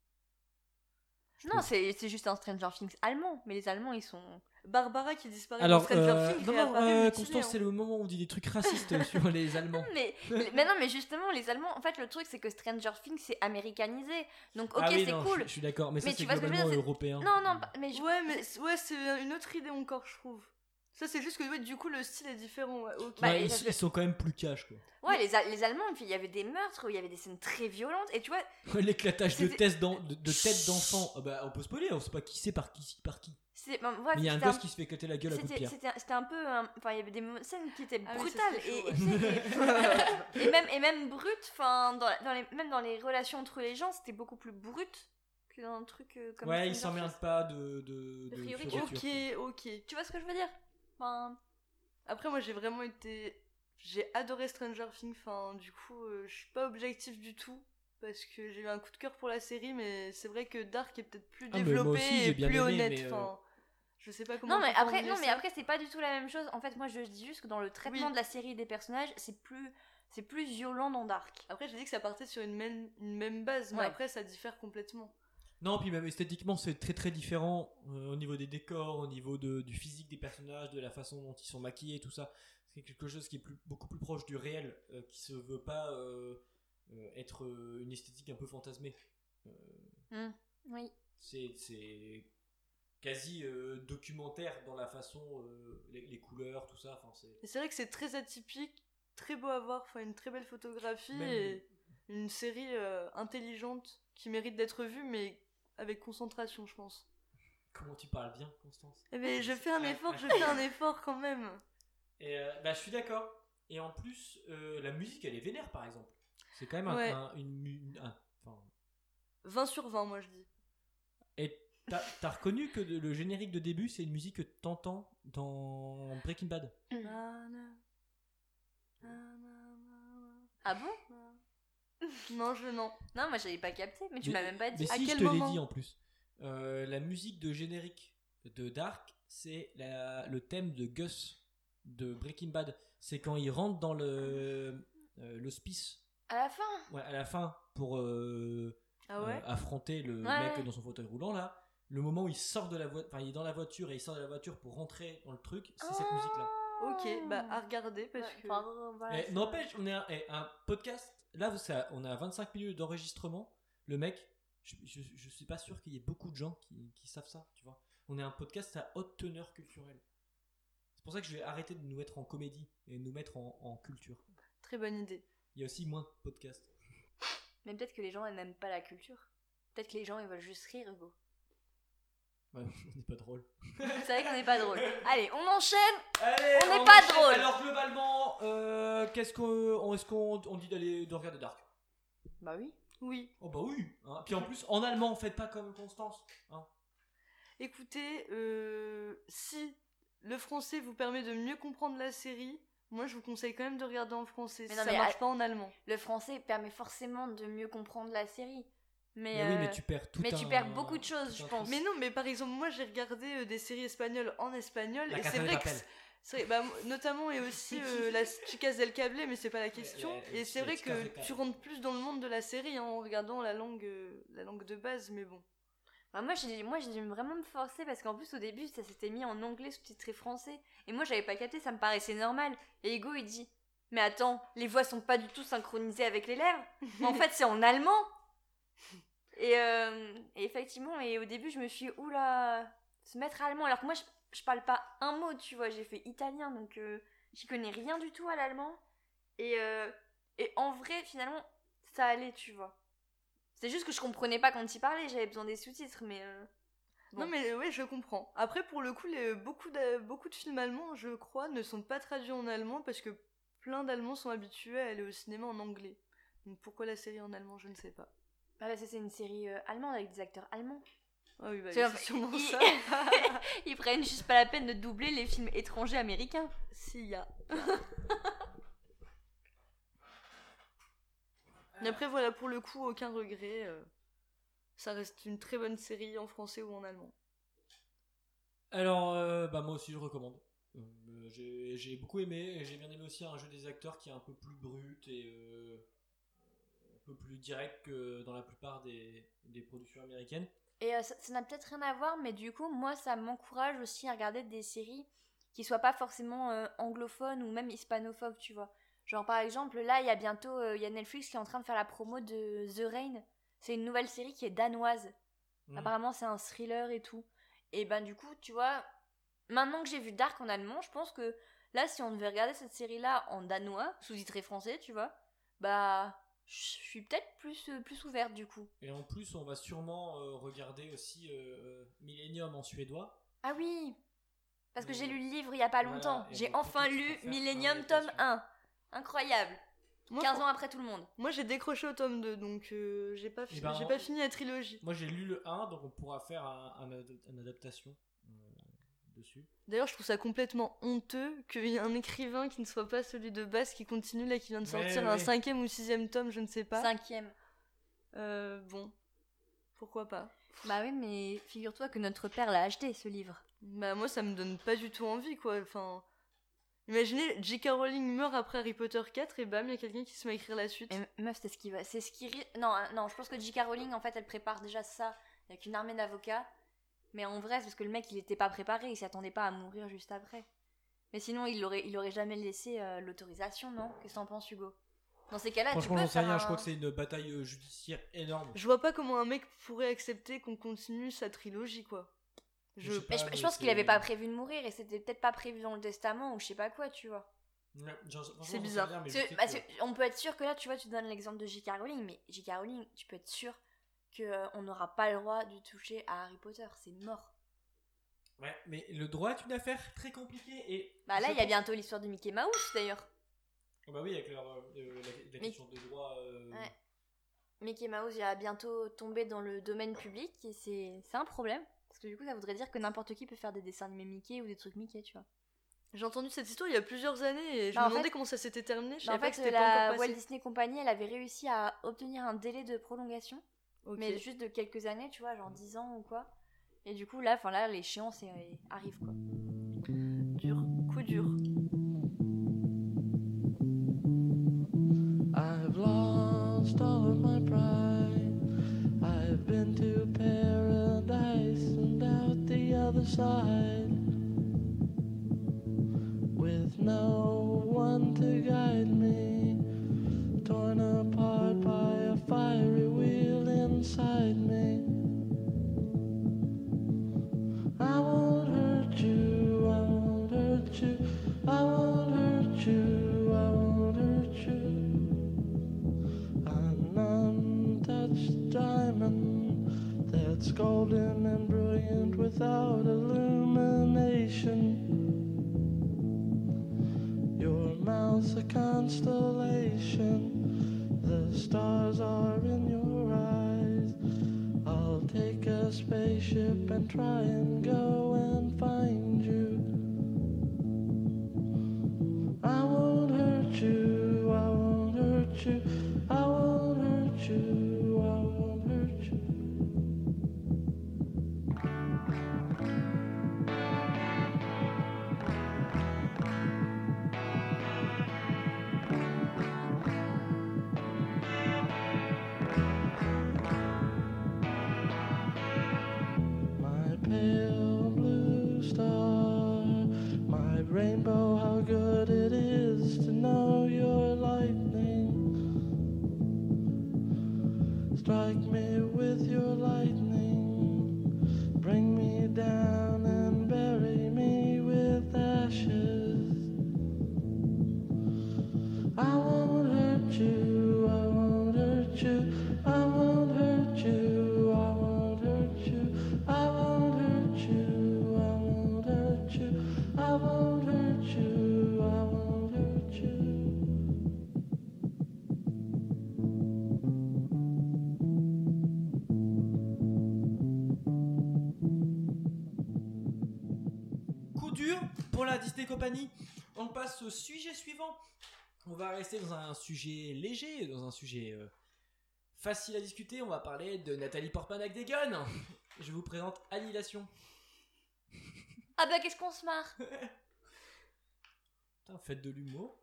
S6: Je
S7: Non, c'est, c'est juste un Stranger Things allemand, mais les Allemands, ils sont.
S8: Barbara qui disparaît
S6: Alors,
S8: dans Stranger
S6: euh,
S8: Things
S6: non, euh, Constance,
S8: hein.
S6: c'est le moment où on dit des trucs racistes sur les Allemands.
S7: Mais, mais non, mais justement, les Allemands, en fait, le truc, c'est que Stranger Things, c'est américanisé. Donc, ok,
S6: ah oui,
S7: c'est
S6: non,
S7: cool.
S6: Je, je suis d'accord, mais ça
S7: Mais
S6: c'est
S7: tu vois ce que je veux
S6: globalement
S7: dire, c'est-
S6: européen.
S7: Non, non, mais je-
S8: Ouais, mais ouais, c'est une autre idée encore, je trouve. Ça, c'est juste que ouais, du coup, le style est différent. Ouais, ok.
S7: Bah,
S6: Ouais,
S7: et
S6: ils, sont quand même plus cash quoi.
S7: Ouais, les, les Allemands, il y avait des meurtres, il y avait des scènes très violentes, et tu vois,
S6: L'éclatage de, de, de tête d'enfant, ah bah, on peut spoiler, on sait pas qui c'est par qui, par qui.
S7: C'est. ben,
S6: il y a un gosse qui se fait éclater la gueule à coups de
S7: C'était
S6: pierre.
S7: c'était- c'était un peu. un- Enfin, il y avait des scènes qui étaient
S8: Ah
S7: brutales et,
S8: chaud,
S7: même, et même brutes. Enfin, dans, dans les, même dans les relations entre les gens, c'était beaucoup plus brut que dans un truc euh, comme.
S6: Ouais, ils
S7: Stranger
S6: s'emmerdent pas de. de, de
S8: Ok, ok.
S7: Tu vois ce que je veux dire? Enfin,
S8: Après, moi, j'ai vraiment été. J'ai adoré Stranger Things. Enfin, du coup, euh, je suis pas objectif du tout. Parce que j'ai eu un coup de cœur pour la série, mais c'est vrai que Dark est peut-être plus
S6: Ah,
S8: développé
S6: aussi,
S8: et plus
S6: aimé,
S8: honnête.
S6: euh,
S8: Enfin, je sais pas comment.
S7: Non mais après non mais
S8: ça.
S7: après c'est pas du tout la même chose. En fait moi je dis juste que dans le traitement
S8: Oui.
S7: de la série et des personnages c'est plus c'est plus violent dans Dark.
S8: Après, j'ai dit que ça partait sur une même, une même base, mais
S7: Ouais.
S8: après, ça diffère complètement.
S6: Non, puis même esthétiquement, c'est très très différent euh, au niveau des décors, au niveau de, du physique des personnages, de la façon dont ils sont maquillés, tout ça. C'est quelque chose qui est plus, beaucoup plus proche du réel, euh, qui se veut pas euh, euh, être euh, une esthétique un peu fantasmée. Euh,
S7: Oui.
S6: c'est c'est quasi euh, documentaire dans la façon, euh, les, les couleurs, tout ça. Enfin, c'est
S8: Et c'est vrai que c'est très atypique, très beau à voir, enfin, une très belle photographie
S6: Même-
S8: et une série euh, intelligente qui mérite d'être vue, mais avec concentration, je pense.
S6: comment tu parles bien, Constance?
S8: Eh ben, je fais un effort, je fais un effort quand même.
S6: Et bah, je suis d'accord. Et en plus, la musique, elle est vénère, par exemple. C'est quand même un-
S8: Ouais.
S6: un- une, mu- un- enfin,
S8: 20 sur 20, moi je dis.
S6: Et t'as as reconnu que le générique de début, c'est une musique que t'entends dans Breaking Bad?
S7: Ah bon?
S8: Non, je non.
S7: Non moi j'avais pas capté mais tu m'as même pas dit.
S6: Mais
S8: À
S6: si, je te l'ai dit en plus. Euh, la musique de générique de Dark, c'est le thème de Gus de Breaking Bad. C'est quand il rentre dans le euh, l'hospice
S7: À la fin?
S6: ouais, à la fin pour euh,
S8: Ah ouais?
S6: euh, affronter le
S7: Ouais.
S6: mec dans son fauteuil roulant là. Le moment où il sort de la voiture, enfin il est dans la voiture et il sort de la voiture pour rentrer dans le truc, c'est cette musique là.
S8: Ok, bah à regarder parce
S7: Ouais,
S8: que.
S7: voilà,
S6: Eh, N'empêche, on est un, eh, un podcast. Là, ça- on est à 25 minutes d'enregistrement. Le mec, je, je, je suis pas sûr qu'il y ait beaucoup de gens qui, qui savent ça, tu vois. On est un podcast à haute teneur culturelle. C'est pour ça que je vais arrêter de nous mettre en comédie et nous mettre en, en culture.
S8: Très bonne idée.
S6: Il y a aussi moins de podcasts.
S7: Mais peut-être que les gens ils n'aiment pas la culture. Peut-être que les gens ils veulent juste rire Hugo.
S6: Ouais, on n'est pas drôle.
S7: C'est vrai qu'on n'est pas drôle. Allez on enchaîne.
S6: Allez,
S7: On n'est pas
S6: enchaîne.
S7: drôle.
S6: Alors globalement, euh, qu'est-ce qu'on, est-ce qu'on on dit d'aller de regarder Dark?
S7: Bah oui.
S8: Oui.
S6: Oh bah oui. hein. Puis en plus, en allemand, faites pas comme Constance. hein.
S8: Écoutez, euh, si le français vous permet de mieux comprendre la série, Moi, je vous conseille quand même de regarder en français.
S7: Mais
S8: si
S7: non,
S8: ça
S7: mais
S8: marche
S7: à-
S8: pas en allemand.
S7: Le français permet forcément de mieux comprendre la série. Mais,
S6: Mais oui,
S7: euh,
S6: mais tu perds tout
S7: mais tu perds beaucoup de choses, je pense.
S8: Mais non, mais par exemple, moi, j'ai regardé euh, des séries espagnoles en espagnol.
S6: La
S8: et c'est vrai que. C'est- c'est bah, notamment et aussi euh, la Chicas del Cable, mais c'est pas la question. Et c'est
S6: les
S8: vrai que tu rentres plus dans le monde de la série hein, en regardant la langue, euh, la langue de base, mais bon.
S7: Bah, moi, j'ai moi, j'ai dû vraiment me forcer parce qu'en plus, au début, ça s'était mis en anglais sous-titré français. Et moi, j'avais pas capté, ça me paraissait normal. Et Ego, il dit Mais attends, les voix sont pas du tout synchronisées avec les lèvres. Mais en fait, c'est en allemand. Et, euh, et effectivement, et au début, je me suis dit Oula, se mettre allemand. Alors que moi, je, parle pas un mot, tu vois. J'ai fait italien, donc euh, j'y connais rien du tout à l'allemand. Et, euh, et en vrai, finalement, ça allait, tu vois. C'est juste que je comprenais pas quand il parlait, j'avais besoin des sous-titres, mais. euh.
S8: Non, mais oui, je comprends. Après, pour le coup, beaucoup de films allemands, je crois, ne sont pas traduits en allemand parce que plein d'Allemands sont habitués à aller au cinéma en anglais. Donc pourquoi la série en allemand, je ne sais pas.
S7: Ah bah ça c'est une série euh, allemande avec des acteurs allemands.
S8: Ah oui, bah,
S7: C'est-
S8: c'est sûrement
S7: ils-
S8: ça.
S7: Ils prennent juste pas la peine de doubler les films étrangers américains.
S8: S'il y a. Et après, voilà, pour le coup, aucun regret. euh, ça reste une très bonne série en français ou en allemand.
S6: Alors, euh, bah moi aussi je recommande. Euh, j'ai j'ai beaucoup aimé, et j'ai bien aimé aussi un jeu des acteurs qui est un peu plus brut et euh, peu plus direct que dans la plupart des, des productions américaines.
S7: Et euh, ça n'a peut-être rien à voir, mais du coup, moi, ça m'encourage aussi à regarder des séries qui soient pas forcément euh, anglophones ou même hispanophobes, tu vois. Genre, par exemple, là, il y a bientôt, euh, il y a Netflix qui est en train de faire la promo de The Rain. C'est une nouvelle série qui est danoise.
S6: Mhm.
S7: Apparemment, c'est un thriller et tout. Et ben, du coup, tu vois, maintenant que j'ai vu Dark en allemand, je pense que là, si on devait regarder cette série-là en danois, sous-titré français, tu vois, bah, je suis peut-être plus, euh, plus ouverte du coup.
S6: Et en plus, on va sûrement euh, regarder aussi euh, Millennium en suédois.
S7: Ah oui Parce que j'ai lu le livre il y a pas longtemps. j'ai enfin lu Millennium tome
S6: adaptation.
S7: 1. Incroyable.
S8: Moi,
S7: 15
S8: pour-
S7: ans après tout le monde.
S8: Moi, j'ai décroché au tome 2, donc euh, j'ai pas, fi-
S6: Eh ben,
S8: j'ai pas fini la trilogie.
S6: Moi j'ai lu le 1, donc on pourra faire un, un ad- une adaptation dessus.
S8: D'ailleurs, je trouve ça complètement honteux qu'il y ait un écrivain qui ne soit pas celui de base qui continue là, qui vient de
S6: Ouais,
S8: sortir
S6: ouais,
S8: un cinquième ou sixième tome, je ne sais pas.
S7: Cinquième.
S8: Euh, bon, pourquoi pas?
S7: Bah oui, mais figure-toi que notre père l'a acheté ce livre.
S8: Bah moi, ça me donne pas du tout envie, quoi. Enfin, imaginez, J.K. Rowling meurt après Harry Potter 4 et bam, il y a quelqu'un qui se met à écrire la suite.
S7: Et meuf, c'est ce qui va. C'est ce qui. Non, hein, non, je pense que J.K. Rowling, en fait, elle prépare déjà ça avec une armée d'avocats. Mais en vrai, c'est parce que le mec, il était pas préparé, il s'attendait pas à mourir juste après. Mais sinon, il aurait, il aurait jamais laissé euh, l'autorisation, non? Qu'est-ce que t'en penses, Hugo? Dans ces cas-là, tu
S6: Franchement,
S7: peux
S6: j'en sais
S7: faire
S6: rien,
S7: un-
S6: je crois que c'est une bataille euh, judiciaire énorme.
S8: Je vois pas comment un mec pourrait accepter qu'on continue sa trilogie, quoi. Je...
S6: Je sais
S7: Mais je,
S6: pas,
S7: je
S6: mais
S7: pense qu'il
S6: c'est-
S7: avait pas prévu de mourir et c'était peut-être pas prévu dans le testament ou je sais pas quoi, tu vois.
S6: Ouais, j'en- franchement,
S8: C'est
S6: j'en sais
S8: bizarre.
S6: rien, mais
S7: Parce
S6: je
S7: que-
S6: sais
S7: parce
S6: que-
S7: que on peut être sûr que là, tu vois, tu donnes l'exemple de J.K. Rowling, mais J.K. Rowling, tu peux être sûr que euh, on n'aura pas le droit de toucher à Harry Potter, c'est mort.
S6: Ouais, mais le droit est une affaire très compliquée et.
S7: Bah là, il y a
S6: pense-
S7: bientôt l'histoire de Mickey Mouse d'ailleurs.
S6: Oh Bah oui, avec leur, euh, euh, la, la
S7: Mais-
S6: question de droit. euh,
S7: Ouais. Mickey Mouse il va bientôt tomber dans le domaine public et c'est c'est un problème. Parce que du coup, ça voudrait dire que n'importe qui peut faire des dessins animés Mickey ou des trucs Mickey, tu vois.
S8: J'ai entendu cette histoire il y a plusieurs années et je
S7: Bah,
S8: me
S7: en
S8: demandais
S7: fait-
S8: comment ça s'était terminé. Je
S7: Bah, en
S8: savais pas
S7: fait,
S8: que c'était
S7: la
S8: pas encore
S7: Walt. Disney Company, elle avait réussi à obtenir un délai de prolongation,
S8: Ok.
S7: mais juste de quelques années, tu vois, genre 10 ans ou quoi. Et du coup, là, enfin là, l'échéance arrive quoi.
S8: Dur, coup dur.
S9: I've lost all of my pride. I've been to paradise and out the other side. With no one to guide me, torn apart
S6: au sujet suivant. On va rester dans un sujet léger, dans un sujet euh, facile à discuter. On va parler de Nathalie Portman avec des guns. Je vous présente Annihilation.
S7: Ah bah qu'est-ce qu'on se marre?
S6: Putain, faites de l'humour.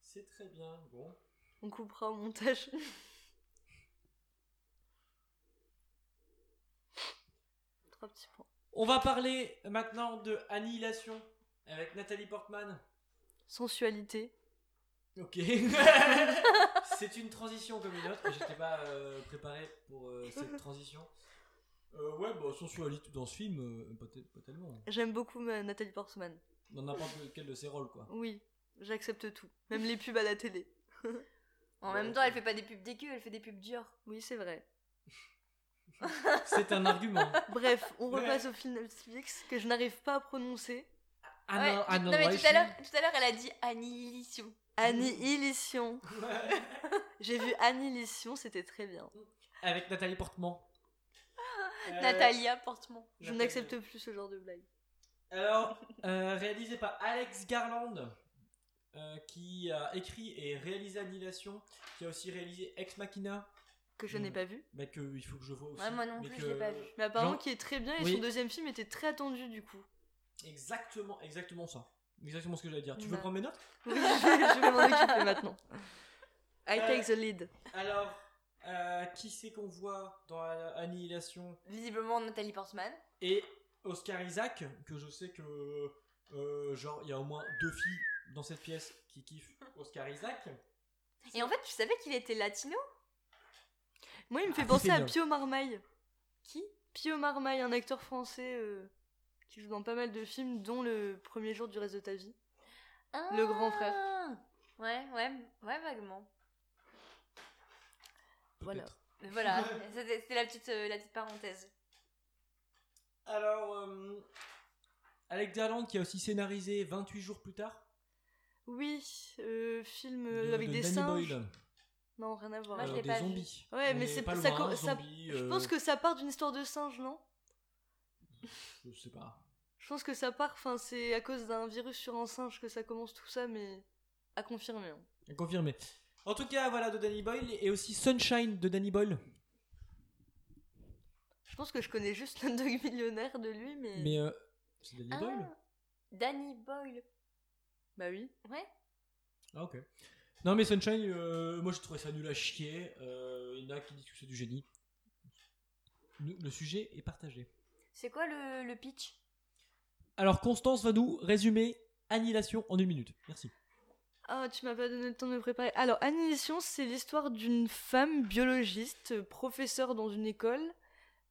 S6: C'est très bien. Bon.
S8: On coupera au montage. Trois petits points.
S6: On va parler maintenant de Annihilation avec Nathalie Portman.
S8: Sensualité.
S6: Ok. c'est une transition comme une autre. J'étais pas euh, préparé pour euh, cette transition. Euh, ouais, bah, sensualité dans ce film, euh, pas, te- pas tellement.
S8: J'aime beaucoup Nathalie Portman.
S6: Dans n'importe lequel de ses rôles, quoi.
S8: Oui, j'accepte tout. Même les pubs à la télé.
S7: En
S6: Ouais.
S7: même temps, elle fait pas des pubs dégueu, elle fait des pubs dures.
S8: Oui, c'est vrai.
S6: C'est un argument.
S8: Bref, on repasse au film Netflix que je n'arrive pas à prononcer.
S6: Ah
S7: Ouais,
S6: non, ah
S7: non, mais
S6: ouais,
S7: tout à l'heure, tout à l'heure, elle a dit annihilation.
S8: Annihilation. J'ai vu Annihilation, c'était très bien.
S6: Avec Nathalie Portman. Euh,
S7: Natalia Portman.
S8: Je
S6: Nathalie.
S8: n'accepte plus ce genre de blague.
S6: Alors, euh, réalisé par Alex Garland, euh, qui a écrit et réalisé Annihilation, qui a aussi réalisé Ex Machina,
S8: Que je n'ai
S6: Mm.
S8: pas vu.
S6: bah, que il faut que je vois aussi.
S7: Ouais, moi non
S6: mais
S7: plus,
S6: que-
S7: je l'ai pas vu.
S8: Mais apparemment
S6: Jean-
S8: qui est très bien et
S6: Oui.
S8: son deuxième film était très attendu du coup.
S6: Exactement, exactement ça. Exactement ce que j'allais dire. Tu veux
S8: Bah.
S6: prendre mes notes?
S8: Oui, je vais, je vais m'en occuper maintenant. I
S6: Euh,
S8: take the lead.
S6: Alors, euh, qui c'est qu'on voit dans Annihilation?
S7: Visiblement Nathalie Portman.
S6: Et Oscar Isaac, que je sais que, euh, genre, il y a au moins deux filles dans cette pièce qui kiffent Oscar Isaac.
S7: Et en fait, tu savais qu'il était latino?
S8: Moi, il me fait
S6: Ah,
S8: penser
S6: c'est
S8: à. Pio Marmaille.
S7: Qui?
S8: Pio Marmaille, un acteur français euh, qui joue dans pas mal de films, dont Le premier jour du reste de ta vie. Le grand frère.
S7: Ah Ouais, ouais, ouais, vaguement.
S8: Voilà.
S7: Mais voilà, c'était la petite, euh, la petite parenthèse.
S6: Alors, euh, Alex Garland qui a aussi scénarisé 28 jours plus tard.
S8: Oui, euh, film euh,
S6: de-
S8: avec
S6: de
S8: des
S6: Danny
S8: singes.
S6: Boyle.
S8: Non, rien à voir.
S7: Moi, je
S6: Euh,
S7: l'ai pas vu.
S6: zombies.
S8: Ouais, mais
S6: est
S8: c'est
S6: pas
S8: ça
S6: loin,
S8: co- ça-
S6: zombies,
S8: Je
S6: euh,
S8: pense que ça part d'une histoire de singe, non?
S6: Je sais pas.
S8: Je pense que ça part, enfin, c'est à cause d'un virus sur un singe que ça commence tout ça, mais à confirmer. hein.
S6: Confirmé. En tout cas, voilà, de Danny Boyle et aussi Sunshine de Danny Boyle.
S8: Je pense que je connais juste un dog millionnaire de lui, mais.
S6: Mais euh, c'est Danny
S7: Ah,
S6: Boyle
S7: Danny Boyle.
S8: Bah oui.
S7: Ouais.
S6: Ah, ok. Non, mais Sunshine, euh, moi je trouvais ça nul à chier. Euh, Il y en a qui disent que c'est du génie. Le le sujet est partagé.
S7: C'est quoi le, le pitch?
S6: Alors, Constance va nous résumer Annihilation en une minute. Merci.
S8: Ah, tu m'as pas donné le temps de me préparer. Alors, Annihilation, c'est l'histoire d'une femme biologiste, professeure dans une école,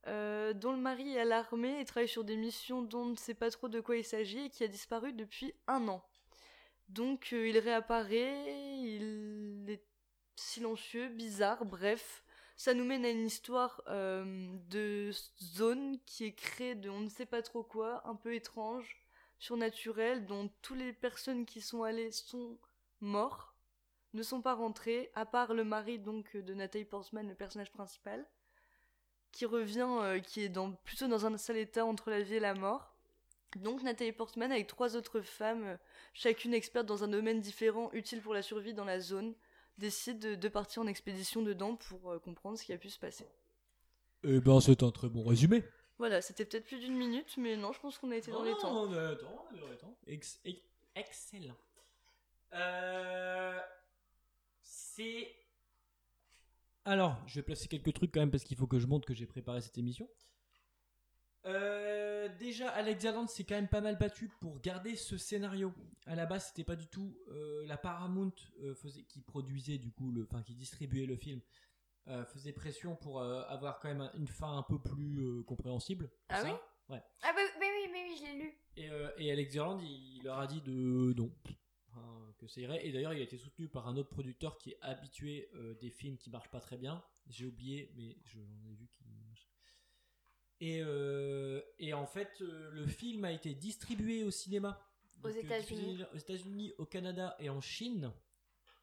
S8: euh, dont le mari est à l'armée et travaille sur des missions dont on ne sait pas trop de quoi il s'agit et qui a disparu depuis un an. Donc, euh, il réapparaît, il est silencieux, bizarre, bref. Ça nous mène à une histoire euh, de zone qui est créée de on ne sait pas trop quoi, un peu étrange, surnaturelle, dont toutes les personnes qui sont allées sont morts, ne sont pas rentrés, à part le mari donc de Nathalie Portman, le personnage principal, qui revient, euh, qui est dans, plutôt dans un sale état entre la vie et la mort. Donc Nathalie Portman avec trois autres femmes, euh, chacune experte dans un domaine différent, utile pour la survie dans la zone, décide de, partir en expédition dedans pour euh, comprendre ce qui a pu se passer.
S6: Eh ben, c'est un très bon résumé.
S8: Voilà, c'était peut-être plus d'une minute, mais non, je pense qu'on a été dans les temps.
S6: On est dans, on est dans les temps. Ex- ex- excellent. Euh, c'est. Alors, je vais placer quelques trucs quand même parce qu'il faut que je montre que j'ai préparé cette émission. Euh, déjà, Alex Garland s'est quand même pas mal battu pour garder ce scénario. À la base, c'était pas du tout euh, la Paramount euh, faisait, qui produisait du coup, le, enfin qui distribuait le film, faisait pression pour avoir quand même un- une fin un peu plus compréhensible.
S7: Ah
S6: Ça.
S7: oui?
S6: Ouais.
S7: Ah bah, mais oui, mais oui, je l'ai lu.
S6: Et, et Alex Garland, il, il leur a dit de non, que ça irait. Et d'ailleurs, il a été soutenu par un autre producteur qui est habitué des films qui marchent pas très bien. J'ai oublié, mais j'en ai vu qui. Et, euh, et en fait, euh, le film a été distribué au cinéma.
S7: Aux
S6: euh,
S7: États-Unis.
S6: Aux États-Unis, au Canada et en Chine.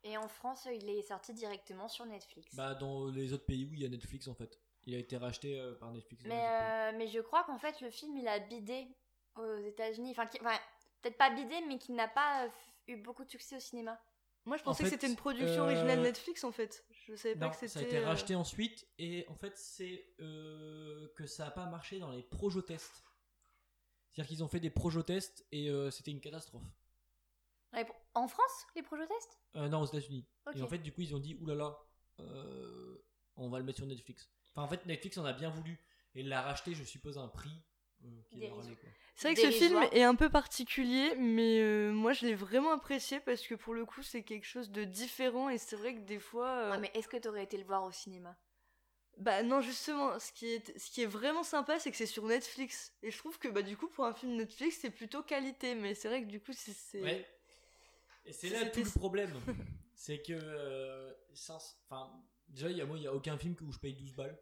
S7: Et en France, il est sorti directement sur Netflix.
S6: Bah, dans les autres pays où il y a Netflix en fait. Il a été racheté euh, par Netflix.
S7: mais, euh, mais je crois qu'en fait, le film, il a bidé aux États-Unis. Enfin, enfin, peut-être pas bidé, mais qui n'a pas eu beaucoup de succès au cinéma.
S8: Moi, je
S6: En
S8: pensais
S6: fait,
S8: que c'était une production
S6: euh,
S8: originale Netflix en fait. Je savais pas que c'était.
S6: ça a été
S8: euh,
S6: racheté ensuite et en fait c'est euh, que ça a pas marché dans les projo-tests. C'est-à-dire qu'ils ont fait des projo-tests et euh, c'était une catastrophe.
S7: En France, les projets tests
S6: Euh, non, aux États-Unis. Et en fait, du coup, ils ont dit oulala, euh, on va le mettre sur Netflix. Enfin, en fait, Netflix en a bien voulu et l'a racheté, je suppose, à un prix euh.
S8: C'est vrai que ce film est un peu particulier, mais euh, moi je l'ai vraiment apprécié parce que pour le coup c'est quelque chose de différent et c'est vrai que des fois. euh,
S7: Ouais, mais est-ce que t'aurais été le voir au cinéma?
S8: Bah non justement, ce qui est, ce qui est vraiment sympa c'est que c'est sur Netflix et je trouve que bah du coup pour un film Netflix c'est plutôt qualité, mais c'est vrai que du coup c'est.
S6: Ouais. Et c'est là tout le problème. c'est que. euh, sans- Enfin, déjà, il y a, moi, il n'y a aucun film où je paye 12 balles.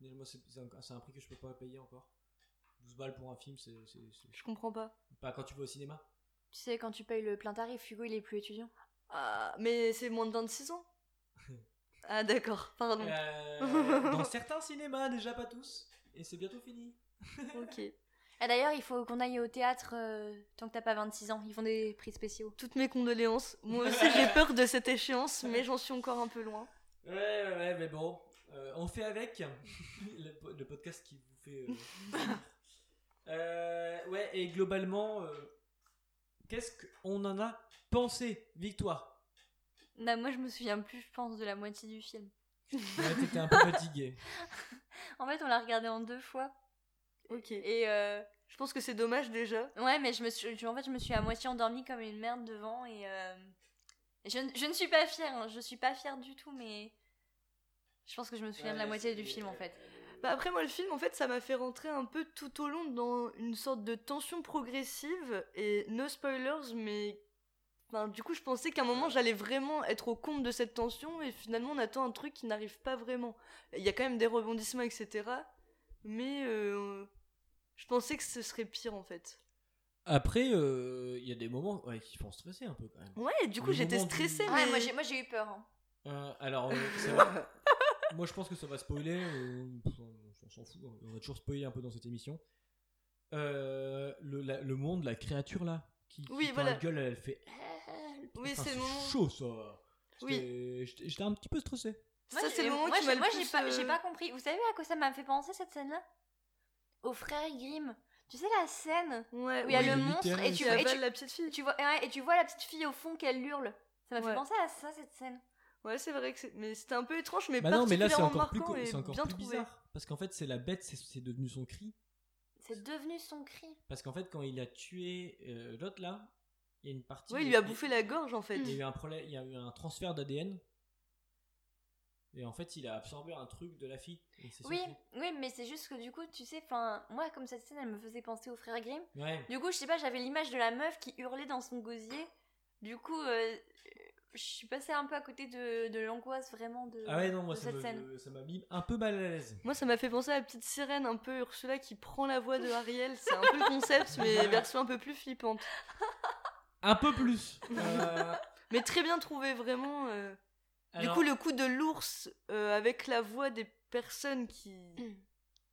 S6: Déjà, moi, c'est un, c'est un prix que je peux pas payer encore. 12 balles pour un film, c'est.
S8: Je comprends pas.
S6: Pas quand tu vas au cinéma.
S7: Tu sais, quand tu payes le plein tarif, Hugo, il est plus étudiant.
S8: Ah, mais c'est moins de 26 ans. ah d'accord, pardon.
S6: Euh, dans certains cinémas, déjà pas tous. Et c'est bientôt fini.
S8: Ok.
S7: Et d'ailleurs, il faut qu'on aille au théâtre euh, tant que t'as pas 26 ans. Ils font des prix spéciaux.
S8: Toutes mes condoléances. Moi aussi j'ai peur de cette échéance, mais j'en suis encore un peu loin.
S6: Ouais, ouais, ouais, mais bon. euh, on fait avec le, po- le podcast qui vous fait. Euh, ouais, et globalement, euh, qu'est-ce qu'on en a pensé, Victoire?
S7: Bah, moi, je me souviens plus, je pense, de la moitié du film.
S6: Ouais, t'étais un peu fatigué.
S7: En fait, on l'a regardé en deux fois.
S8: Ok.
S7: Et euh,
S8: Je pense que c'est dommage déjà.
S7: ouais, mais je me suis, je- en fait, je me suis à moitié endormie comme une merde devant. Et euh, et je, ne- je ne suis pas fière. hein, je suis pas fière du tout, mais je pense que je me souviens de la moitié du film en fait.
S8: Bah après moi le film en fait ça m'a fait rentrer un peu tout au long dans une sorte de tension progressive et no spoilers mais enfin, du coup je pensais qu'à un moment j'allais vraiment être au compte de cette tension et finalement on attend un truc qui n'arrive pas vraiment. Il y a quand même des rebondissements etc mais euh, je pensais que ce serait pire en fait.
S6: Après, euh, il y a des moments ouais, qui font stresser un peu quand même.
S8: Ouais du coup j'étais
S6: moment du-
S8: stressée
S7: Ouais,
S8: mais...
S7: moi j'ai, moi j'ai eu peur. hein.
S6: Euh, alors, euh, c'est vrai. Moi, je pense que ça va spoiler. euh, on s'en fout. hein, On va toujours spoiler un peu dans cette émission. Euh, le, la- le monde, la créature là, qui,
S8: Oui, voilà.
S6: elle gueule, elle fait.
S8: Oui
S6: Enfin,
S8: c'est le moment...
S6: chaud ça.
S8: Oui.
S6: J'étais- un petit peu stressé.
S8: Ça c'est le moment
S7: moi,
S8: qui m'a
S7: moi,
S8: plus...
S7: j'ai pas,
S8: euh,
S7: compris. Vous savez à quoi ça m'a fait penser cette scène-là? Aux frères Grimm. Tu sais la scène
S8: Ouais,
S7: où il y a le monstre et
S8: tu
S7: et tu,
S8: la petite fille.
S7: tu vois, ouais, et tu vois la petite fille au fond qu'elle hurle. Ça m'a
S8: Ouais.
S7: fait penser à ça cette scène.
S8: Ouais, c'est vrai que c'est... Mais c'était un peu étrange, mais
S6: Bah non, mais là c'est encore plus, co-
S8: et
S6: c'est encore
S8: bien
S6: plus bizarre. Parce qu'en fait, c'est la bête, c'est- c'est devenu son cri.
S7: C'est devenu son cri.
S6: Parce qu'en fait, quand il a tué euh, l'autre là, il y a une partie.
S8: Ouais, il lui a bouffé la gorge en fait.
S6: Il y a eu un problème, il y a eu un transfert d'ADN. Et en fait, il a absorbé un truc de la fille. et c'est
S7: Oui, oui, mais c'est juste que du coup, tu sais, enfin, moi comme cette scène, elle me faisait penser aux frères Grimm.
S6: Ouais.
S7: Du coup, je sais pas, j'avais l'image de la meuf qui hurlait dans son gosier. Du coup, euh, je suis passée un peu à côté de, de l'angoisse vraiment de,
S6: Ah ouais, non, moi
S7: de
S6: ça
S7: cette scène.
S6: ça m'a mis un peu mal à l'aise.
S8: Moi, ça m'a fait penser à la petite sirène un peu Ursula qui prend la voix de Ariel. C'est un peu le concept, mais version un peu plus flippante.
S6: Un peu plus. Euh,
S8: Mais très bien trouvé, vraiment. euh.
S6: alors-
S8: Du coup, le coup de l'ours euh, avec la voix des personnes qui,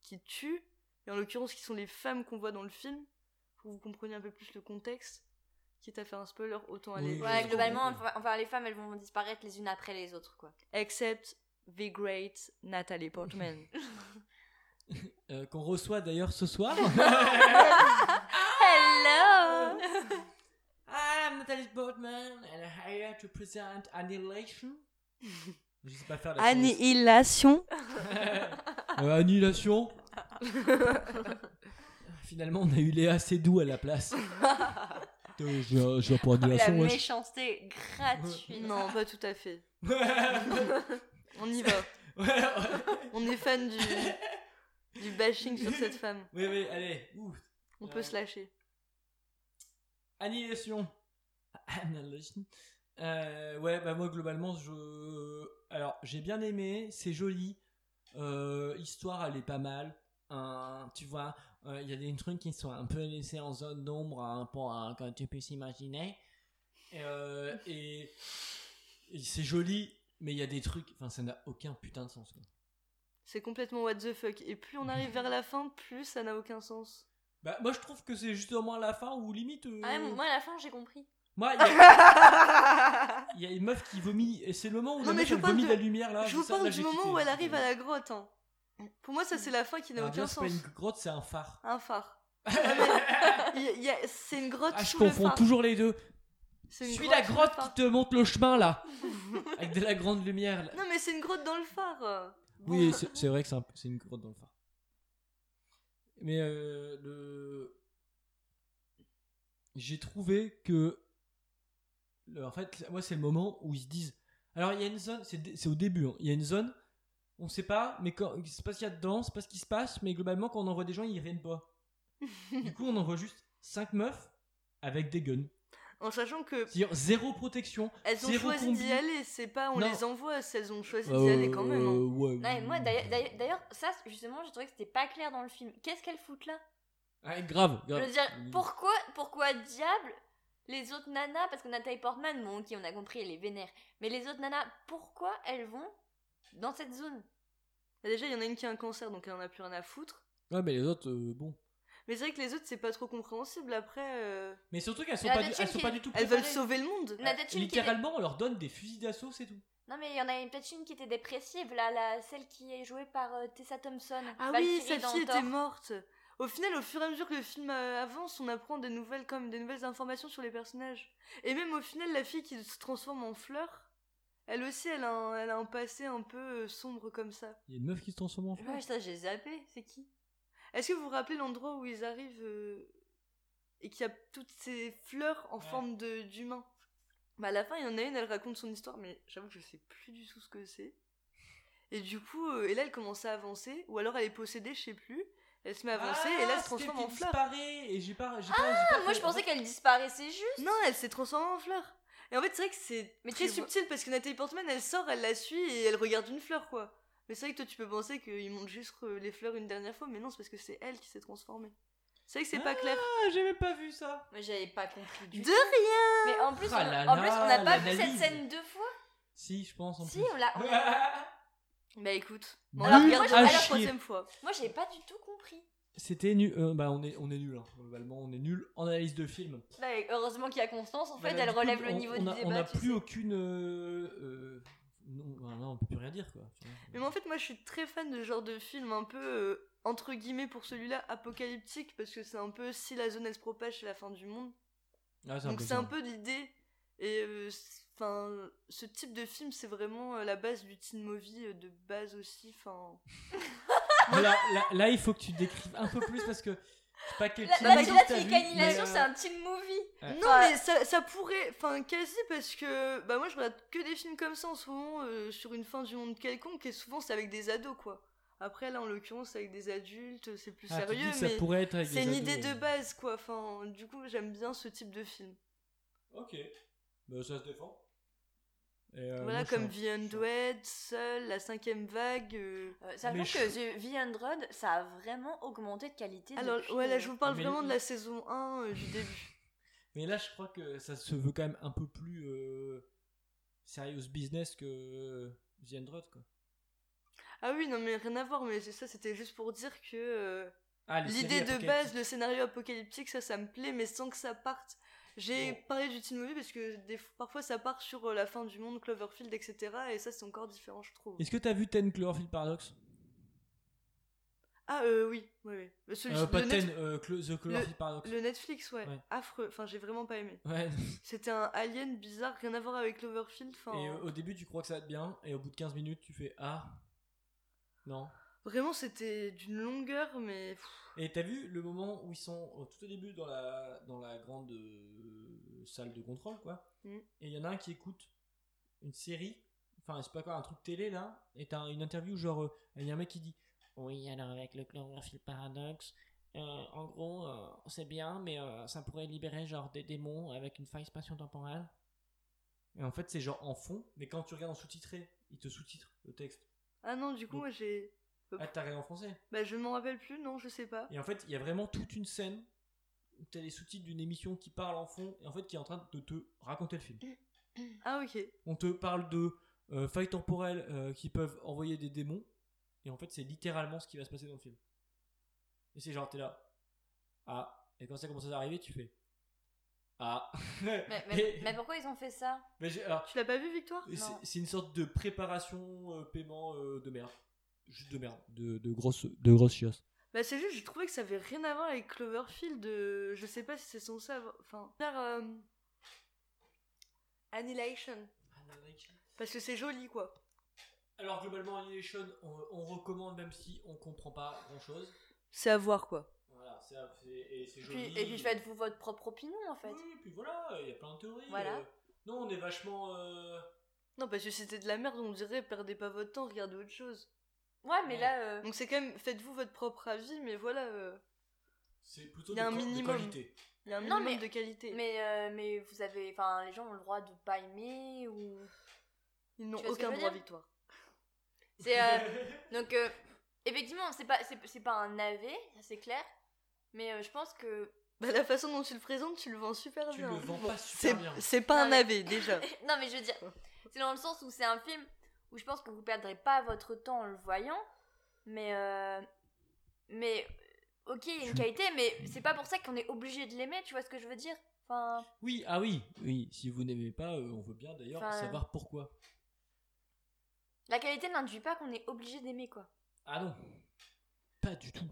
S8: qui tuent, et en l'occurrence qui sont les femmes qu'on voit dans le film, pour que vous compreniez un peu plus le contexte, quitte à faire un spoiler, autant aller.
S6: Oui,
S7: Ouais, globalement,
S6: oui.
S7: enfin, enfin, les femmes, elles vont disparaître les unes après les autres, quoi.
S8: Except the great Natalie Portman.
S6: euh, qu'on reçoit d'ailleurs ce soir.
S7: Hello
S6: I'm Nathalie Portman and I'm here to present Annihilation. Je sais pas faire la
S8: Annihilation.
S6: Euh, annihilation. Finalement, on a eu Léa Seydoux à la place. Je je vais pour
S7: La
S6: wesh.
S7: méchanceté gratuite.
S8: Non, pas tout à fait.
S6: ouais,
S8: On y va.
S6: ouais.
S8: On est fan du, du bashing sur cette femme.
S6: Oui, oui, allez. Ouh.
S8: On
S6: Euh,
S8: peut se lâcher.
S6: Annihilation. Annihilation. Euh, ouais, bah moi globalement, je. Alors, j'ai bien aimé, c'est joli. Euh, Histoire, elle est pas mal. Euh, tu vois, euh, il y a des trucs qui sont un peu laissés en zone d'ombre hein, pour euh, quand tu peux s'imaginer. Euh, et et c'est joli, mais il y a des trucs. Enfin, ça n'a aucun putain de sens. quoi.
S8: C'est complètement what the fuck. Et plus on arrive vers la fin, plus ça n'a aucun sens.
S6: Bah, moi, je trouve que c'est justement à la fin où limite. euh,
S7: Ah ouais, moi à la fin j'ai compris.
S6: Moi, il y, a- il y a une meuf qui vomit, et c'est le moment où
S8: Non,
S6: la
S8: mais
S6: meuf
S8: je
S6: elle vomit
S8: de-
S6: la lumière là.
S8: je vous parle du moment où elle arrive à la grotte. hein. Pour moi, ça c'est la fin qui n'a aucun
S6: déjà, c'est pas
S8: sens.
S6: une grotte, c'est un phare.
S8: Un phare. C'est une grotte
S6: Ah, je confonds
S8: phare.
S6: toujours les deux.
S8: C'est une
S6: Suis
S8: grotte
S6: la grotte
S8: phare.
S6: qui te montre le chemin là, avec de la grande lumière. là.
S8: Non, mais c'est une grotte dans le phare.
S6: Oui, c'est vrai que c'est un- c'est une grotte dans le phare. Mais euh, le... j'ai trouvé que, le- en fait, moi c'est le moment où ils se disent. Alors il y a une zone, c'est au début, hein. il y a une zone, on sait pas, mais quand, c'est pas ce qu'il y a dedans, c'est pas ce qui se passe, mais globalement quand on envoie des gens, ils reviennent pas. du coup, on envoie juste 5 meufs avec des guns.
S8: En sachant que
S6: C'est-à-dire zéro protection.
S8: elles ont
S6: zéro
S8: choisi
S6: combi.
S8: d'y aller. C'est pas on
S6: Non.
S8: les envoie, elles ont choisi
S6: Euh,
S8: d'y aller quand même. hein.
S6: ouais,
S7: Non, mais moi d'ailleurs- ça justement, j'ai trouvé que c'était pas clair dans le film. Qu'est-ce qu'elles foutent là?
S6: Ouais, grave, grave.
S7: Je veux dire, pourquoi, pourquoi diable les autres nanas, parce que Nathalie Portman, bon ok, on a compris, elle est vénère, mais les autres nanas, pourquoi elles vont dans cette zone?
S8: Bah, Déjà, il y en a une qui a un cancer, donc elle en a plus rien à foutre.
S6: Ouais, mais les autres, euh, bon.
S8: Mais c'est vrai que les autres, c'est pas trop compréhensible. Après, euh,
S6: Mais surtout qu'elles sont,
S7: La
S6: pas du, elles sont
S7: qui-
S6: pas du tout
S8: elles veulent
S6: préparées.
S8: sauver le monde.
S7: On a peut-être une qui était-
S6: Littéralement, on leur donne des fusils d'assaut, c'est tout.
S7: Non mais il y en a une- peut-être une qui était dépressive, là, la, celle qui est jouée par euh, Tessa Thompson.
S8: Ah oui,
S7: Valkyrie
S8: sa
S7: dans
S8: fille était morte. Au final, au fur et à mesure que le film euh, avance, on apprend des nouvelles, comme des nouvelles informations sur les personnages. Et même au final, la fille qui se transforme en fleur, elle aussi, elle a un, elle a un passé un peu euh, sombre comme ça.
S6: Il y a une meuf qui se transforme en fleur.
S7: Ouais, ça j'ai zappé, c'est qui?
S8: Est-ce que vous vous rappelez l'endroit où ils arrivent euh, et qu'il y a toutes ces fleurs en
S6: Ouais.
S8: forme de d'humain Bah à la fin, il y en a une, elle raconte son histoire, mais j'avoue que je sais plus du tout ce que c'est. Et du coup, euh, et là, elle commence à avancer, ou alors elle est possédée, je sais plus. Elle se met à avancer, et là, elle se transforme en fleur.
S6: disparaît et j'ai pas, j'ai pas, j'ai pas
S7: Ah, moi
S6: fait-
S7: je pensais qu'elle disparaissait juste.
S8: Non, elle s'est transformée en fleur. Et en fait, c'est vrai que c'est
S7: Mais
S8: très subtil parce que Nathalie Portman, elle sort, elle la suit et elle regarde une fleur, quoi. Mais c'est vrai que toi, tu peux penser qu'ils montrent juste les fleurs une dernière fois, mais non, c'est parce que c'est elle qui s'est transformée. C'est vrai que c'est pas clair.
S6: Ah, même pas vu ça.
S7: Mais j'avais pas compris du
S8: De
S7: tout.
S8: rien
S7: Mais en plus,
S6: Ah
S7: on,
S6: là
S7: en plus, on n'a pas vu cette scène deux fois.
S6: Si, je pense en
S7: Si,
S6: plus.
S7: on l'a. on
S8: Bah écoute, on la
S6: à
S8: regardera la troisième fois.
S7: Moi j'ai pas du tout compris.
S6: C'était nul. euh, bah, on est, on est nul. Hein. Globalement, on est nul en analyse de film.
S7: Bah, heureusement qu'il y a Constance, en fait,
S6: Voilà,
S7: elle
S6: coup,
S7: relève le
S6: on-
S7: niveau
S6: on
S7: du
S6: a-
S7: débat.
S6: On n'a plus
S7: sais.
S6: aucune. euh, euh, non, bah, non, on peut plus rien dire quoi.
S8: Mais en fait, moi, je suis très fan de ce genre de film un peu, euh, entre guillemets, pour celui-là, apocalyptique, parce que c'est un peu si la zone, elle se propage, c'est la fin du monde.
S6: Ah,
S8: Donc c'est un peu l'idée. Et euh, enfin, ce type de film, c'est vraiment euh, la base du teen movie euh, de base aussi. Enfin,
S6: Là, là, là, il faut que tu décrives un peu plus parce que. Sais pas quel
S7: La,
S6: type
S7: la,
S6: mais, euh,
S7: c'est un teen movie.
S6: Ouais.
S8: non,
S7: Ouais.
S8: mais ça, ça pourrait, enfin, quasi parce que bah moi je regarde que des films comme ça en ce moment euh, sur une fin du monde quelconque et souvent c'est avec des ados quoi. Après là en l'occurrence c'est avec des adultes, c'est plus
S6: ah,
S8: sérieux mais
S6: pourrait être avec
S8: c'est une idée de base quoi. Enfin, du coup j'aime bien ce type de film.
S6: Ok. Bah, ça se défend. Et, euh,
S8: voilà
S6: moi,
S8: comme The Undead, Seul, La Cinquième Vague. euh,
S7: Euh, ça fait que The Android, ça a vraiment augmenté de qualité.
S8: Alors
S7: depuis,
S8: ouais là
S7: euh,
S8: je vous parle
S6: Mais-
S8: vraiment de la saison 1 euh, du début.
S6: Mais là, je crois que ça se veut quand même un peu plus euh, serious business que euh, The Android, quoi.
S8: Ah oui non mais rien à voir mais c'est ça c'était juste pour dire que euh,
S6: Ah,
S8: L'idée de base, le scénario apocalyptique, ça, ça me plaît, mais sans que ça parte. J'ai
S6: Bon.
S8: parlé du teen movie parce que des, parfois ça part sur euh, la fin du monde, Cloverfield, etc. Et ça, c'est encore différent, je trouve.
S6: Est-ce que t'as vu Ten Cloverfield Paradox?
S8: Ah, euh, oui, oui, oui. Celui-
S6: euh, Pas
S8: le,
S6: Ten, euh, The Cloverfield Paradox.
S8: le Netflix, ouais.
S6: Ouais.
S8: Affreux. Enfin, j'ai vraiment pas aimé.
S6: Ouais.
S8: C'était un alien bizarre, rien à voir avec Cloverfield.
S6: Et au début, tu crois que ça va être bien, et au bout de 15 minutes, tu fais Ah Non.
S8: Vraiment, c'était d'une longueur, mais.
S6: Et t'as vu le moment où ils sont au tout au début dans la, dans la grande euh, salle de contrôle, quoi
S8: Mm.
S6: Et il y en a un qui écoute une série, enfin, c'est pas quoi, un truc télé là, et t'as une interview genre, euh, il y a un mec qui dit Oui, alors avec le Cloverfield Paradox, euh, en gros, euh, c'est bien, mais euh, ça pourrait libérer genre des démons avec une faille spatio-temporelle. Et en fait, c'est genre en fond, mais quand tu regardes en sous-titré, il te sous-titre le texte.
S8: Ah non, du coup,
S6: Donc-
S8: moi j'ai.
S6: Ah, t'as regardé en français?
S8: Bah, je m'en rappelle plus, non, je sais pas.
S6: Et en fait, il y a vraiment toute une scène où t'as les sous-titres d'une émission qui parle en fond et en fait qui est en train de te raconter le film.
S8: Ah, ok.
S6: On te parle de euh, failles temporelles euh, qui peuvent envoyer des démons et en fait c'est littéralement ce qui va se passer dans le film. Et c'est genre t'es là. Ah. Et quand ça commence à arriver, tu fais. Ah.
S7: Mais, mais-
S6: Et-
S7: mais pourquoi ils ont fait ça?
S6: Mais j'ai- alors,
S8: Tu l'as pas vu, Victoire?
S6: C'est- une sorte de préparation euh, paiement euh, de merde. Juste de merde. De, de grosses de grosses chiasses.
S8: Bah c'est juste, j'ai trouvé que ça avait rien à voir avec Cloverfield. euh, je sais pas si c'est censé avoir... Enfin, faire... euh, Annihilation. Parce que c'est joli, quoi.
S6: Alors globalement Annihilation, on, on recommande même si on comprend pas grand chose.
S8: C'est à voir, quoi.
S6: Voilà, c'est et c'est
S7: et
S6: joli.
S7: puis, et puis faites-vous votre propre opinion en fait.
S6: Oui, puis voilà, il y a plein de théories.
S7: Voilà.
S6: euh. non, on est vachement. euh,
S8: Non, parce que si c'était de la merde, on dirait perdez pas votre temps, regardez autre chose.
S7: Ouais, mais
S6: Ouais.
S7: là. euh,
S8: Donc c'est quand même, faites-vous votre propre avis, mais voilà, euh,
S6: C'est plutôt
S8: Il y a
S6: de,
S8: un
S6: qua- de
S8: minimum.
S6: qualité.
S8: il y a un
S7: Non,
S8: minimum
S7: mais-
S8: de qualité.
S7: Mais, euh, mais vous avez. Enfin, les gens ont le droit de pas aimer ou.
S8: Ils n'ont
S7: tu
S8: aucun droit,
S7: dire
S8: Victoire.
S7: C'est. euh, Donc, euh, effectivement, c'est pas, c'est, c'est pas un navet, ça c'est clair. Mais euh, je pense que.
S8: Bah, la façon dont tu le présentes, tu le vends super
S6: Tu
S8: bien.
S6: le vends pas
S8: c'est,
S6: super bien.
S8: c'est pas
S7: Non,
S8: un
S7: mais-
S8: navet, déjà.
S7: non, mais je veux dire, c'est dans le sens où c'est un film où je pense que vous perdrez pas votre temps en le voyant. Mais. euh, Mais. Ok, il y a une qualité, mais c'est pas pour ça qu'on est obligé de l'aimer, tu vois ce que je veux dire? Enfin.
S6: Oui, ah oui, oui. Si vous n'aimez pas, euh, on veut bien d'ailleurs
S7: Enfin,
S6: savoir pourquoi.
S7: La qualité n'induit pas qu'on est obligé d'aimer, quoi.
S6: Ah non, pas du tout.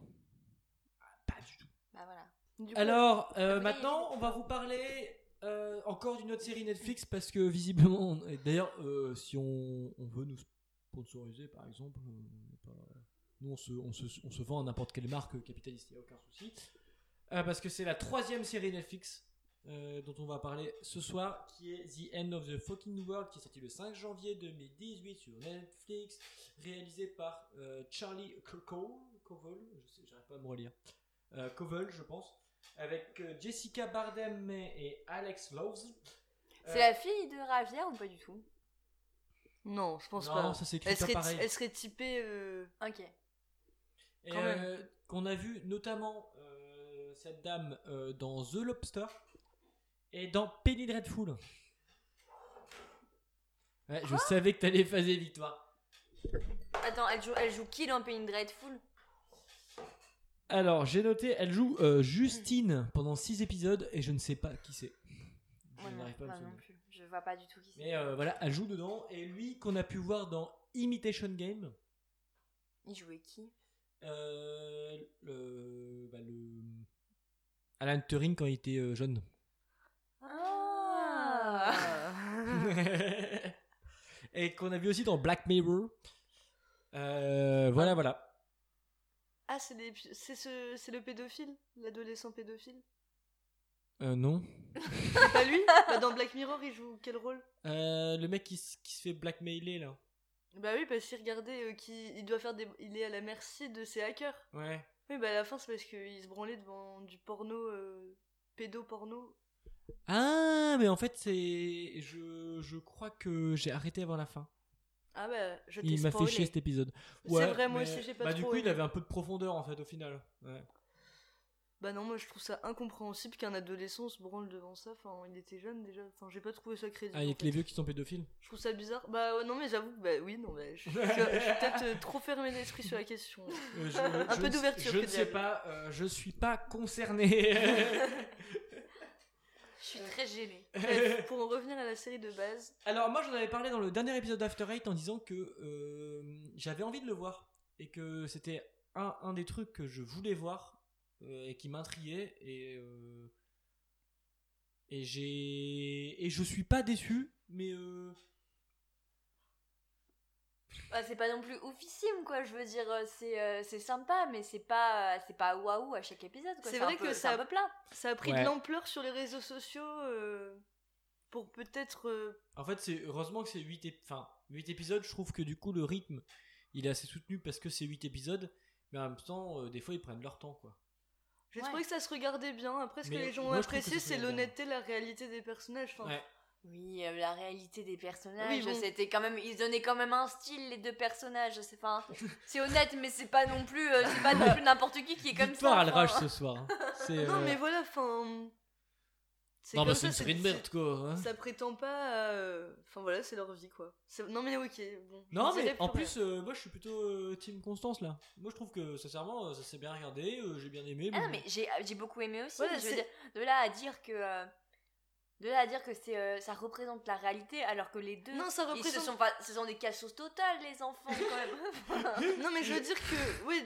S6: Ah, Pas du tout.
S7: Bah voilà.
S8: Coup,
S6: Alors, euh, maintenant, on va vous parler euh, encore d'une autre série Netflix parce que visiblement, d'ailleurs, euh, si on, veut nous sponsoriser par exemple, nous on se, vend à n'importe quelle marque capitaliste, il n'y a aucun souci. Euh, parce que c'est la troisième série Netflix dont on va parler ce soir, qui est The End of the Fucking World, qui est sorti le 5 janvier 2018 sur Netflix, réalisé par Charlie Cole, je sais, j'arrive pas à me relire, euh, je pense, avec euh, Jessica Bardem et Alex Loves.
S7: C'est
S6: Euh,
S7: la fille de Ravière ou pas du tout?
S8: Non, je pense
S6: non,
S8: pas.
S6: ça s'écrit
S8: Elle
S6: pas
S8: serait,
S6: pareil.
S8: elle serait typée. euh,
S7: Ok.
S6: Et, euh, qu'on a vu notamment euh, cette dame euh, dans The Lobster et dans Penny Dreadful. Ouais, je savais que t'allais phaser victoire.
S7: Attends, elle joue, elle joue qui dans Penny Dreadful?
S6: Alors, j'ai noté, elle joue euh, Justine pendant 6 épisodes et je ne sais pas qui c'est. Je
S7: Ouais,
S6: n'arrive pas
S7: non plus. Je vois pas du tout qui c'est.
S6: Mais euh, voilà, elle joue dedans. Et lui, qu'on a pu voir dans Imitation Game,
S7: Il jouait qui?
S6: Euh, le, bah, le. Alan Turing quand il était jeune.
S7: Ah
S6: et qu'on a vu aussi dans Black Mirror. Voilà, voilà.
S8: Ah, c'est c'est ce... c'est le pédophile L'adolescent pédophile
S6: Euh, non.
S8: C'est pas lui Bah, Dans Black Mirror, il joue quel rôle?
S6: Euh, le mec qui, s- qui se fait blackmailer là.
S8: Bah oui, parce qu'il regardait euh, qu'il il doit faire des... Il est à la merci de ses hackers.
S6: Ouais.
S8: Oui, bah à la fin, c'est parce qu'il se branlait devant du porno... Euh... Pédoporno.
S6: Ah, mais en fait, c'est. Je, je crois que j'ai arrêté avant la fin.
S8: Ah bah, je
S6: Il m'a fait chier cet épisode.
S8: C'est vrai, moi aussi, j'ai pas
S6: Bah, du
S8: trop
S6: coup, il avait un peu de profondeur en fait au final. Ouais.
S8: Bah non, moi je trouve ça incompréhensible qu'un adolescent se branle devant ça. Enfin, il était jeune déjà. Enfin, j'ai pas trouvé ça crédible.
S6: Ah, il y a que les vieux qui sont pédophiles.
S8: Je trouve ça bizarre. Bah ouais, non, mais j'avoue que bah oui, non, bah, je, je- je suis peut-être euh, trop fermé d'esprit sur la question.
S6: Euh,
S8: Un peu d'ouverture,
S6: Je ne sais pas, euh, je suis pas concerné.
S7: Je suis très gênée.
S8: Bref, pour en revenir à la série de base,
S6: Alors moi j'en avais parlé dans le dernier épisode d'After Eight en disant que euh, j'avais envie de le voir et que c'était un, un des trucs que je voulais voir euh, et qui m'intriguait et euh, et j'ai et je suis pas déçu mais
S7: Bah, c'est pas non plus oufissime, quoi. Je veux dire, euh, c'est euh, c'est sympa, mais c'est pas, euh, c'est pas waouh à chaque épisode. quoi.
S8: C'est
S7: un
S8: vrai
S7: peu-
S8: que ça-
S7: un peu plat.
S8: ça a pris
S6: Ouais.
S8: de l'ampleur sur les réseaux sociaux euh, pour peut-être. euh,
S6: en fait c'est heureusement que c'est 8 enfin 8 épisodes je trouve que du coup le rythme il est assez soutenu parce que c'est 8 épisodes mais en même temps euh, des fois ils prennent leur temps quoi.
S8: J'ai
S7: Ouais.
S8: trouvé que ça se regardait bien. Après, ce que
S6: Mais
S8: les gens ont
S6: moi, je trouve que
S8: apprécié,
S6: ça se
S8: c'est
S6: bien.
S8: l'honnêteté, la réalité des personnages. Enfin,
S6: Ouais.
S7: Oui, euh, la réalité des personnages,
S8: Oui, bon.
S7: c'était quand même, ils donnaient quand même un style les deux personnages. C'est enfin, c'est honnête, mais c'est pas non plus, euh, c'est pas non plus n'importe qui qui est comme
S6: Victoire
S7: ça.
S6: a le rage ce soir. hein.
S8: Non,
S6: euh,
S8: mais voilà, enfin.
S6: Non,
S8: comme
S6: bah c'est une série de merde, quoi. hein.
S8: Ça prétend pas à, Enfin voilà, c'est leur vie quoi. Non mais ok, bon.
S6: Non, mais en
S8: plus
S6: euh, moi je suis plutôt euh, Team Constance là. Moi je trouve que sincèrement, ça s'est bien regardé, euh, j'ai bien aimé.
S7: Ah non, mais j'ai j'ai beaucoup aimé aussi.
S8: Voilà,
S7: je veux
S8: c'est-
S7: dire, de là à dire que. De là à dire que c'est euh, ça représente la réalité alors que les deux
S8: Non, ça
S7: ils se
S8: représente-
S7: sont pas ce sont des cassos totales les enfants quand même
S8: Non mais je veux dire que oui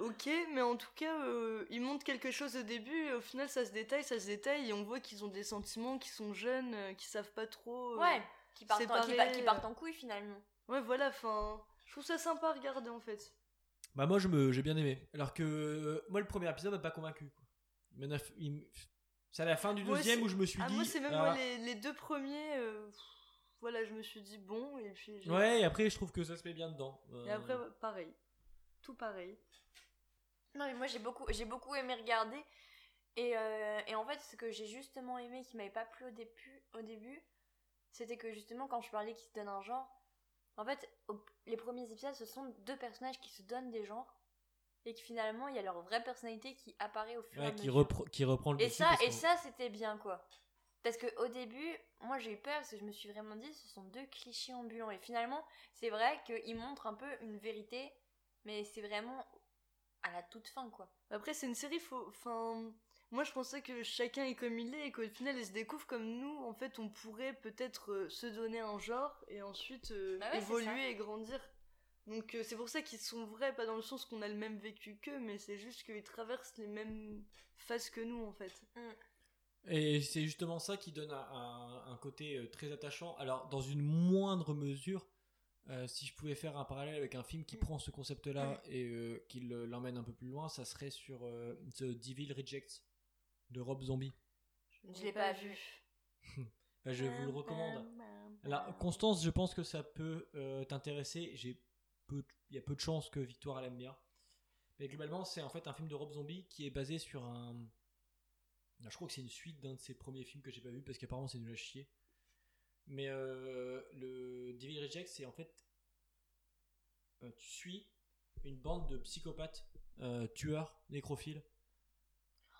S8: ok mais en tout cas euh, ils montrent quelque chose au début et au final ça se détaille ça se détaille et on voit qu'ils ont des sentiments qui sont jeunes euh, qui savent pas trop euh,
S7: ouais qui partent, en, qui,
S8: séparer,
S7: pa- qui partent en couille finalement
S8: ouais voilà enfin je trouve ça sympa à regarder en fait
S6: Bah moi je me j'ai bien aimé. Alors que euh, moi le premier épisode m'a pas convaincu. Quoi. Il C'est à la fin du
S8: Moi,
S6: deuxième où je me suis
S8: ah
S6: dit.
S8: moi c'est même
S6: ah,
S8: moi, les, les deux premiers euh, voilà je me suis dit bon et puis j'ai-
S6: Ouais, et après je trouve que ça se met bien dedans. Euh,
S8: et après pareil tout pareil
S7: non mais moi j'ai beaucoup j'ai beaucoup aimé regarder et, euh, et en fait ce que j'ai justement aimé qui m'avait pas plu au début au début c'était que justement quand je parlais qu'ils se donnent un genre en fait au- les premiers épisodes ce sont deux personnages qui se donnent des genres et que finalement il y a leur vraie personnalité qui apparaît au fur et à
S6: qui,
S7: mesure
S6: repre- qui reprend le
S7: Et ça, et ça c'était bien quoi. Parce que au début, moi j'ai eu peur parce que je me suis vraiment dit ce sont deux clichés ambulants. Et finalement, c'est vrai qu'ils montrent un peu une vérité, mais c'est vraiment à la toute fin quoi.
S8: Après, c'est une série, faut. Enfin. Moi, je pensais que chacun est comme il est et qu'au final, ils se découvrent comme nous. En fait, on pourrait peut-être euh, se donner un genre et ensuite euh,
S7: Bah ouais,
S8: évoluer et grandir. Donc, euh, c'est pour ça qu'ils sont vrais, pas dans le sens qu'on a le même vécu qu'eux, mais c'est juste qu'ils traversent les mêmes phases que nous, en fait.
S6: Et c'est justement ça qui donne un, un- un côté euh, très attachant. Alors, dans une moindre mesure, euh, si je pouvais faire un parallèle avec un film qui prend ce concept-là et euh, qui le- l'emmène un peu plus loin, ça serait sur euh, The Devil Rejects de Rob Zombie.
S7: Je l'ai pas vu.
S6: Bah, je vous le recommande. Alors, Constance, je pense que ça peut euh, t'intéresser. J'ai peu, il y a peu de chances que Victoire elle aime bien. Mais globalement, c'est en fait un film de Rob Zombie qui est basé sur un. Je crois que c'est une suite d'un de ses premiers films que j'ai pas vu parce qu'apparemment c'est nul à chier. Mais euh, le Devil Reject, c'est en fait. euh, tu suis une bande de psychopathes, euh, tueurs, nécrophiles.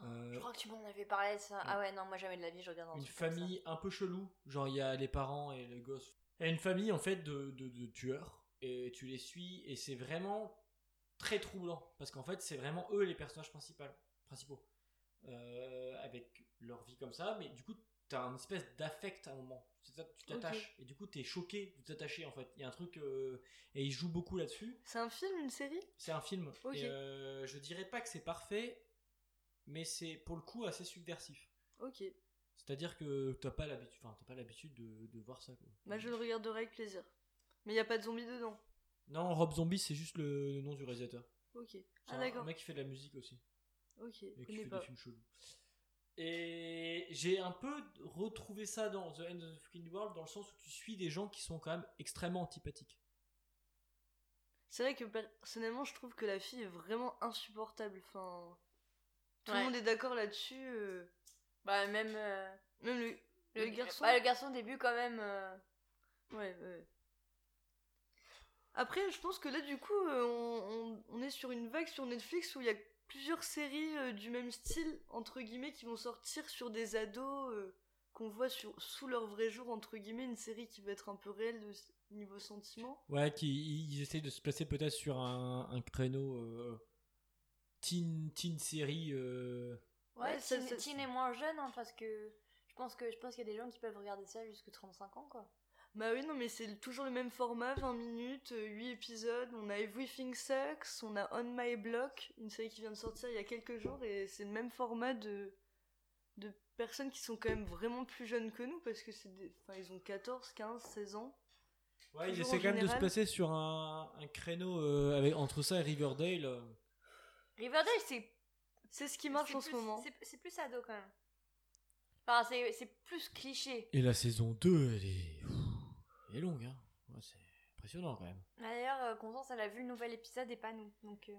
S6: Euh,
S7: Je crois que tu m'en avais parlé de ça. Ah ouais, non, moi jamais de la vie, je regarde un
S6: une famille un peu chelou. Genre, il y a les parents et le gosse. A une famille en fait de, de, de tueurs. Et tu les suis. Et c'est vraiment très troublant. Parce qu'en fait, c'est vraiment eux les personnages principaux. principaux. Euh, avec leur vie comme ça. Mais du coup, t'as un espèce d'affect à un moment. C'est ça, Tu t'attaches. Et du coup, t'es choqué de t'attacher en fait. Il y a un truc. euh, et ils jouent beaucoup là-dessus.
S8: C'est un film, une série?
S6: C'est un film.
S8: Ok.
S6: Et euh, je dirais pas que c'est parfait. Mais c'est pour le coup assez subversif.
S8: Ok.
S6: C'est-à-dire que t'as pas l'habitude, enfin, t'as pas l'habitude de, de voir ça. Quoi.
S8: Bah, je le regarderai avec plaisir. Mais il a pas de zombies dedans.
S6: Non, Rob Zombie, c'est juste le nom du réalisateur.
S8: Ok.
S6: C'est
S8: Ah,
S6: un-
S8: d'accord.
S6: Un mec qui fait de la musique aussi
S8: Ok.
S6: et
S8: Je
S6: qui
S8: connais
S6: fait
S8: pas.
S6: des films chelous. Et j'ai un peu retrouvé ça dans The End of the Fucking World dans le sens où tu suis des gens qui sont quand même extrêmement antipathiques.
S8: C'est vrai que personnellement, je trouve que la fille est vraiment insupportable. Enfin, tout
S7: Ouais.
S8: le monde est d'accord là-dessus. euh,
S7: Bah, même. euh,
S8: Même le, le garçon.
S7: Bah, le garçon au début, quand même. euh,
S8: Ouais, ouais. Après, je pense que là, du coup, euh, on, on- on est sur une vague sur Netflix où il y a plusieurs séries euh, du même style, entre guillemets, qui vont sortir sur des ados euh, qu'on voit sur, sous leur vrai jour, entre guillemets, une série qui va être un peu réelle de niveau sentiment.
S6: Ouais, qui ils essayent de se placer peut-être sur un, un créneau euh, teen, teen série. euh,
S7: Ouais,
S8: Ouais, ça-
S7: teen,
S8: ça-
S7: teen est moins jeune, hein, parce que. Je pense que je pense qu'il y a des gens qui peuvent regarder ça jusqu'à 35 ans, quoi.
S8: Bah oui, non, mais c'est toujours le même format, 20 minutes, 8 épisodes. On a Everything Sucks, on a On My Block, une série qui vient de sortir il y a quelques jours, et c'est le même format de, de personnes qui sont quand même vraiment plus jeunes que nous, parce que c'est des... enfin, ils ont 14, 15, 16 ans.
S6: Ouais, ils essaient
S8: en
S6: quand même de se placer sur un, un créneau euh, avec, entre ça et Riverdale. euh.
S7: Riverdale, c'est.
S8: C'est ce qui marche en ce moment.
S7: c'est- C'est plus ado, quand même. Enfin, c'est c'est plus cliché.
S6: Et la saison 2, elle est, elle est longue, hein. Ouais, c'est impressionnant quand même.
S7: Ah, D'ailleurs, euh, Constance, elle a vu le nouvel épisode et pas nous. Donc. euh,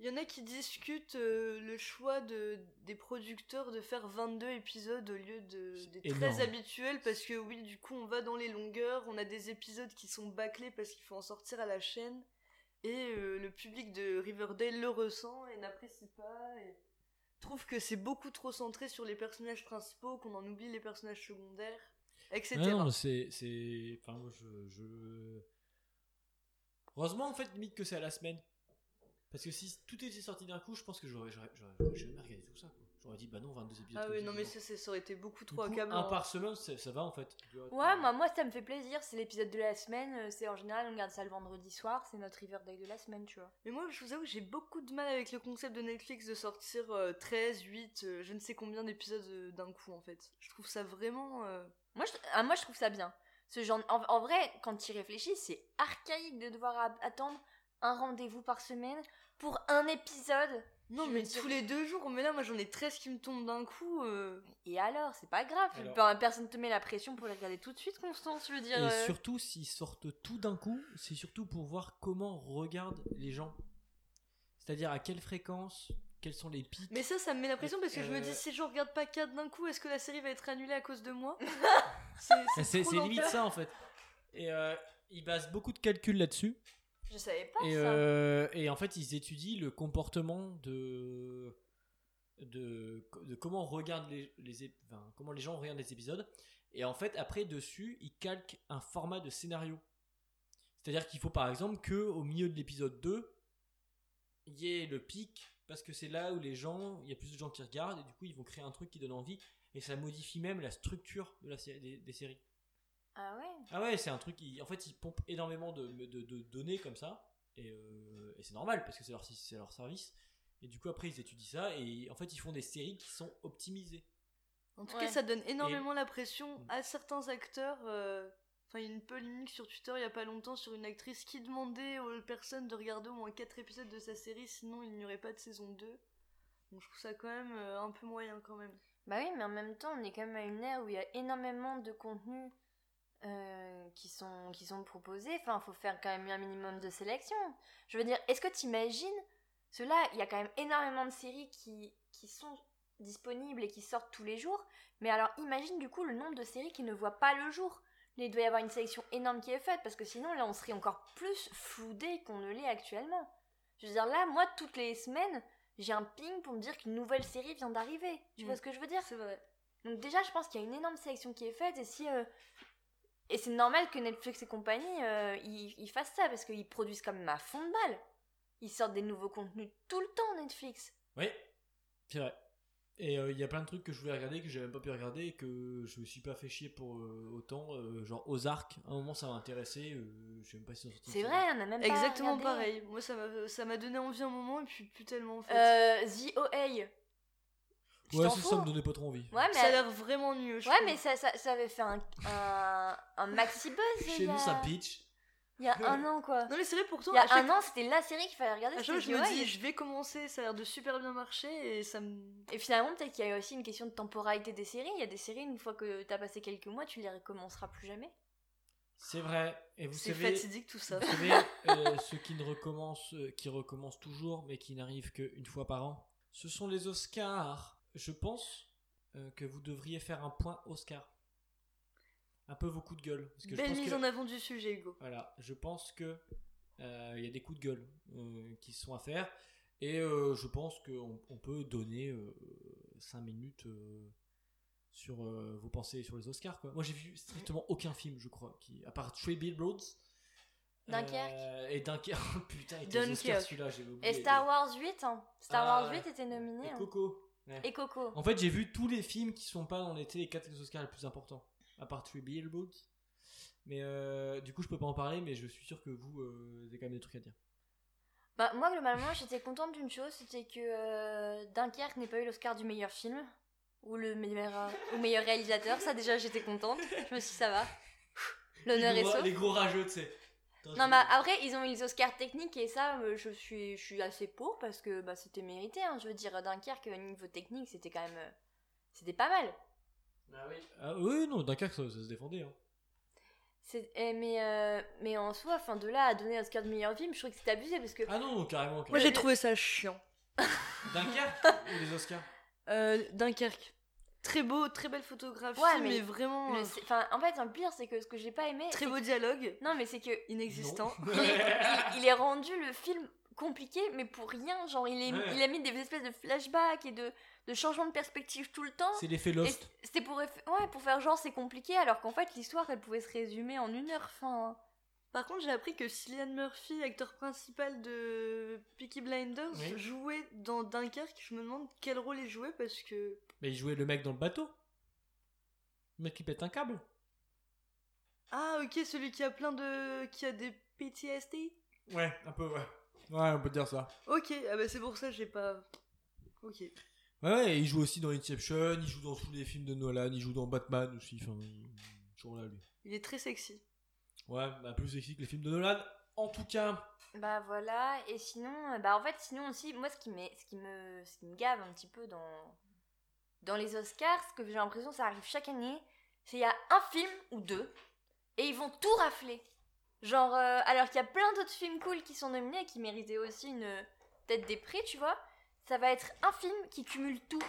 S8: Il y en a qui discutent euh, le choix de, des producteurs de faire 22 épisodes au lieu de, des
S6: énorme.
S8: 13 habituels parce que oui, du coup, on va dans les longueurs, on a des épisodes qui sont bâclés parce qu'il faut en sortir à la chaîne et euh, le public de Riverdale le ressent et n'apprécie pas. Et... trouve que c'est beaucoup trop centré sur les personnages principaux, qu'on en oublie les personnages secondaires, etc.
S6: Non, mais c'est. c'est- Enfin, moi, je, je. Heureusement, en fait, limite que c'est à la semaine. Parce que si tout était sorti d'un coup, je pense que j'aurais j'aurais- j'aurais- j'aurais jamais regardé tout ça. quoi. J'aurais dit, bah non, 22 épisodes.
S8: ah oui, non, mais ça, ça aurait été beaucoup trop accablant.
S6: Un par semaine, ça, ça va en fait.
S7: Ouais, moi, moi ça me fait plaisir. C'est l'épisode de la semaine. euh, C'est en général, on regarde ça le vendredi soir. C'est notre Riverdale de la semaine, tu vois.
S8: Mais moi, je vous avoue, j'ai beaucoup de mal avec le concept de Netflix de sortir euh, 13, 8, euh, je ne sais combien d'épisodes euh, d'un coup, en fait. Je trouve ça vraiment...
S7: Moi, je, ah, moi, je trouve ça bien. Ce genre, en, en vrai, quand tu y réfléchis, c'est archaïque de devoir a- attendre un rendez-vous par semaine pour un épisode.
S8: Non,
S7: Je
S8: mais tous les deux jours, mais là, moi, j'en ai 13 qui me tombent d'un coup. euh,
S7: Et alors, c'est pas grave.
S6: Alors-
S7: Personne te met la pression pour les regarder tout de suite, Constance. Je veux dire.
S6: Et
S7: euh,
S6: surtout, s'ils sortent tout d'un coup, c'est surtout pour voir comment regardent les gens. C'est-à-dire à quelle fréquence, quels sont les pics.
S8: Mais ça, ça me met la pression parce que je me
S6: Euh,
S8: dis, si je regarde pas 4 d'un coup, est-ce que la série va être annulée à cause de moi C'est
S6: C'est c'est limite ça en fait. Et euh, ils basent beaucoup de calculs là-dessus.
S7: Je savais pas
S6: Et,
S7: ça.
S6: euh, et en fait, ils étudient le comportement de, de, de comment, regardent les, les, ép- enfin, comment les gens regardent les épisodes. Et en fait, après, dessus, ils calquent un format de scénario. C'est-à-dire qu'il faut par exemple que au milieu de l'épisode 2, il y ait le pic, parce que c'est là où les gens, il y a plus de gens qui regardent, et du coup, ils vont créer un truc qui donne envie. Et ça modifie même la structure de la série, des, des séries.
S7: Ah ouais.
S6: Ah ouais, c'est un truc, qui, en fait, ils pompent énormément de, de, de données comme ça, et, euh, et c'est normal parce que c'est leur, c'est leur service. Et du coup, après, ils étudient ça, et en fait, ils font des séries qui sont optimisées.
S8: En tout
S7: Ouais.
S8: cas, ça donne énormément la pression à certains acteurs. euh, Il y a une polémique sur Twitter il y a pas longtemps sur une actrice qui demandait aux personnes de regarder au moins 4 épisodes de sa série, sinon il n'y aurait pas de saison 2. Donc je trouve ça quand même euh, un peu moyen quand même.
S7: Bah oui, mais en même temps, on est quand même à une ère où il y a énormément de contenus euh, qui, sont, qui sont proposés. Enfin, faut faire quand même un minimum de sélection. Je veux dire, est-ce que tu imagines Cela, il y a quand même énormément de séries qui, qui sont disponibles et qui sortent tous les jours. Mais alors, imagine du coup le nombre de séries qui ne voient pas le jour. Il doit y avoir une sélection énorme qui est faite parce que sinon, là, on serait encore plus floudé qu'on ne l'est actuellement. Je veux dire, là, moi, toutes les semaines, j'ai un ping pour me dire qu'une nouvelle série vient d'arriver. Tu
S8: Mm.
S7: vois ce que je veux dire?
S8: C'est vrai.
S7: Donc déjà, je pense qu'il y a une énorme sélection qui est faite et si euh, et c'est normal que Netflix et compagnie euh, ils, ils fassent ça parce qu'ils produisent quand même à fond de balle. Ils sortent des nouveaux contenus tout le temps Netflix.
S6: Oui, c'est vrai. Et euh, il y a plein de trucs que je voulais regarder, que j'ai même pas pu regarder, et que je me suis pas fait chier pour euh, autant. euh, genre Ozark, à un moment ça m'a intéressé, euh, je sais même pas si
S7: C'est vrai, on a même pas
S8: Exactement
S7: regardé.
S8: pareil. Moi, ça m'a ça m'a donné envie un moment et puis plus tellement en fait.
S7: Euh, The OA. Tu
S6: Ouais, ça, ça me donnait pas trop envie.
S7: Ouais, mais
S8: Ça a l'air vraiment mieux. je
S7: ouais,
S8: trouve.
S7: mais ça, ça, ça avait fait un, un, un maxi buzz.
S6: Chez nous,
S7: a-
S6: ça pitch.
S7: Il y a un an quoi.
S8: Non mais c'est vrai pourtant.
S7: Il y a
S8: chaque-
S7: un an, c'était la série qu'il fallait regarder.
S8: à chaque fois, je me
S7: The
S8: dis, je vais commencer, ça a l'air de super bien marcher et ça me.
S7: Et finalement, peut-être qu'il y a aussi une question de temporalité des séries. Il y a des séries, une fois que t'as passé quelques mois, tu les recommenceras plus jamais.
S6: C'est vrai. Et vous
S8: C'est
S6: savez,
S8: fatidique tout ça.
S6: vous savez euh, ceux qui ne recommencent, euh, qui recommencent toujours, mais qui n'arrivent qu'une fois par an, ce sont les Oscars. Je pense euh, que vous devriez faire un point Oscar. Un peu vos coups de gueule. Parce que je
S8: Belle
S6: pense
S8: mise
S6: que-
S8: en avant du sujet, Hugo.
S6: Voilà, je pense que euh, il y a des coups de gueule euh, qui sont à faire et euh, je pense qu'on on peut donner 5 minutes euh, sur euh, vos pensées sur les Oscars. Quoi. Moi, j'ai vu strictement aucun film, je crois, qui à part Three Billboards.
S7: Dunkerque.
S6: Euh, et Dunkerque, putain, celui-là, j'ai oublié.
S7: Et Star Wars 8, hein. Star
S6: Ah,
S7: Wars
S6: ouais.
S7: 8 était nominé.
S6: Et
S7: hein.
S6: Coco. Ouais.
S7: Et Coco.
S6: En fait, j'ai vu tous les films qui sont pas dans les, les 4 Oscars les plus importants, à part Three Billboards. Mais euh, du coup, je peux pas en parler, mais je suis sûr que vous, euh, avez quand même des trucs à dire.
S7: Bah, moi, globalement, j'étais contente d'une chose, c'était que euh, Dunkerque n'ait pas eu l'Oscar du meilleur film. Ou le meilleur, ou meilleur réalisateur. Ça, déjà, j'étais contente. Je me suis dit, ça va. L'honneur est sauf.
S6: les gros rageux, tu sais.
S7: Non, mais après, ils ont eu les Oscars techniques et ça, euh, je suis, je suis assez pour parce que bah, c'était mérité. hein. Je veux dire, Dunkerque, au niveau technique, c'était quand même. euh, C'était pas mal.
S6: Ah oui. Ah oui, non, Dunkerque, ça, ça se défendait. Hein.
S7: C'est- eh, mais, euh, mais en soi, enfin, de là à donner l'Oscar du meilleur film, je trouve que c'était abusé parce que.
S6: Ah non, non, carrément.
S8: Moi
S6: carrément.
S8: j'ai trouvé ça chiant.
S6: Dunkerque ou les Oscars?
S8: Euh, Dunkerque. Très beau, très belle photographie,
S7: Ouais,
S8: mais,
S7: mais
S8: vraiment
S7: le-
S8: euh,
S7: c'est- Enfin, en fait, le pire, c'est que ce que j'ai pas aimé.
S8: très
S7: c'est
S8: beau
S7: que-
S8: dialogue,
S7: Non, mais c'est que.
S8: inexistant.
S7: Il, il- il est rendu le film compliqué, mais pour rien. Genre, il, est,
S6: Ouais.
S7: il a mis des espèces de flashbacks et de de changement de perspective tout le temps.
S6: C'est l'effet
S7: Et
S6: Lost.
S7: C'était pour, eff- ouais, pour faire genre c'est compliqué, alors qu'en fait l'histoire elle pouvait se résumer en une heure. Enfin,
S8: Par contre, j'ai appris que Cillian Murphy, acteur principal de Peaky Blinders,
S6: Oui.
S8: jouait dans Dunkerque. Je me demande quel rôle il jouait parce que.
S6: Mais il jouait le mec dans le bateau. Le mec qui pète un câble.
S8: Ah, ok, celui qui a plein de. qui a des PTSD
S6: Ouais, un peu, ouais. Ouais, on peut dire ça.
S8: Ok, ah bah c'est pour ça que j'ai pas. Ok.
S6: Ouais, ouais, il joue aussi dans Inception, il joue dans tous les films de Nolan, il joue dans Batman aussi. Enfin, il est toujours là, lui.
S8: Il est très sexy.
S6: Ouais, bah, plus sexy que les films de Nolan. En tout cas,
S7: bah voilà. Et sinon, euh, bah en fait sinon aussi moi ce qui, ce qui me, ce qui me gave un petit peu dans dans les Oscars, ce que j'ai l'impression ça arrive chaque année, c'est il y a un film ou deux et ils vont tout rafler. Genre euh, alors qu'il y a plein d'autres films cool qui sont nominés et qui méritaient aussi une tête des prix, tu vois. Ça va être un film qui cumule tout.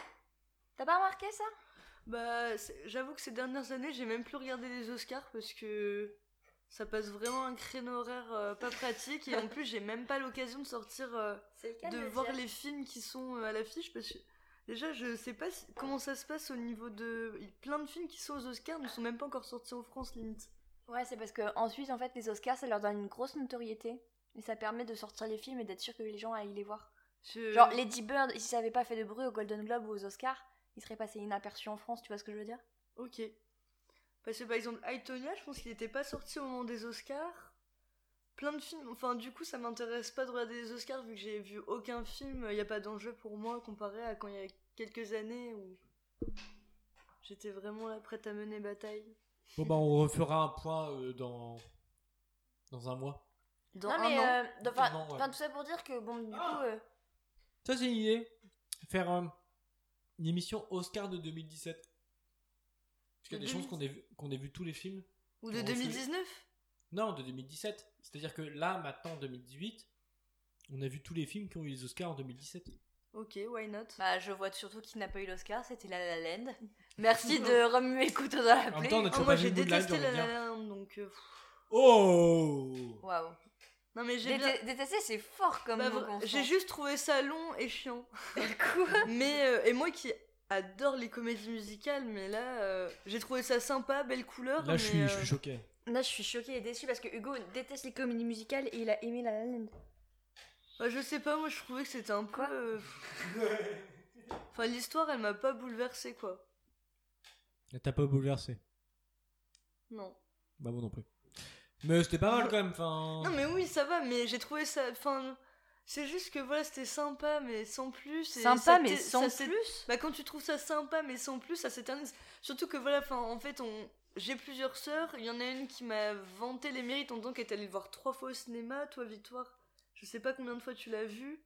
S7: T'as pas remarqué ça?
S8: Bah, j'avoue que ces dernières années, j'ai même plus regardé les Oscars parce que ça passe vraiment un créneau horaire euh, pas pratique et en plus, j'ai même pas l'occasion de sortir, euh,
S7: le
S8: de
S7: le
S8: voir
S7: dire.
S8: les films qui sont euh, à l'affiche parce que déjà, je sais pas si- comment ça se passe au niveau de. Plein de films qui sont aux Oscars ne sont même pas encore sortis en France, limite.
S7: Ouais, c'est parce que ensuite, en fait, les Oscars, ça leur donne une grosse notoriété. Et ça permet de sortir les films et d'être sûr que les gens aillent les voir.
S8: Je-
S7: Genre, Lady Bird, si ça avait pas fait de bruit au Golden Globe ou aux Oscars, il serait passé inaperçu en France, tu vois ce que je veux dire?
S8: Ok. Parce que par exemple, Aitonia, je pense qu'il était pas sorti au moment des Oscars. Plein de films. Enfin, du coup, ça m'intéresse pas de regarder les Oscars vu que j'ai vu aucun film. Il n'y a pas d'enjeu pour moi comparé à quand il y a quelques années où j'étais vraiment là prête à mener bataille.
S6: bon bah on refera un point euh, dans dans un mois.
S8: Dans
S7: Non,
S8: un
S7: mais
S8: an.
S7: euh,
S6: ouais.
S7: tout ça pour dire que, bon, du
S6: Ah.
S7: coup, euh,
S6: Ça c'est une idée. Faire euh, une émission Oscar de 2017. Parce qu'il y a
S8: De
S6: des chances qu'on ait, vu- qu'on ait vu tous les films.
S8: Ou de
S6: on refait-
S8: 2019
S6: Non, de 2017. C'est-à-dire que là, maintenant, en 2018, on a vu tous les films qui ont eu les Oscars en 2017.
S8: Ok, why not?
S7: Bah, je vois surtout qui n'a pas eu l'Oscar, c'était La La Land. Merci de remuer le couteau dans la
S6: En même
S7: plaie.
S6: temps, on a
S8: Oh,
S6: toujours
S8: Moi
S6: pas
S8: j'ai
S6: vu
S8: détesté La La. Land donc. euh.
S6: Oh
S7: Waouh.
S8: Non mais j'ai bien.
S7: Détester, c'est fort comme
S8: Bah,
S7: mot,
S8: j'ai juste trouvé ça long et chiant.
S7: Quoi?
S8: Mais euh, et moi qui adore les comédies musicales, mais là euh, j'ai trouvé ça sympa, belle couleur.
S6: Là, je suis,
S8: euh,
S6: je suis choqué.
S7: Là, je suis choquée et déçue parce que Hugo déteste les comédies musicales et il a aimé La La Land.
S8: bah, je sais pas, moi je trouvais que c'était un peu.
S7: Quoi
S8: euh, Enfin l'histoire, elle m'a pas bouleversée quoi.
S6: T'as pas bouleversé?
S8: Non.
S6: Bah, moi non plus. Mais c'était pas mal quand même. Enfin.
S8: Non mais oui, ça va, mais j'ai trouvé ça. Enfin, c'est juste que voilà, c'était sympa, mais sans plus. et
S7: Sympa,
S8: ça
S7: mais sans
S8: ça
S7: plus?
S8: Bah quand tu trouves ça sympa mais sans plus, ça s'éternise. Surtout que voilà, enfin en fait on j'ai plusieurs sœurs, il y en a une qui m'a vanté les mérites en tant qu'elle est allée le voir trois fois au cinéma, toi Victoire, je sais pas combien de fois tu l'as vu.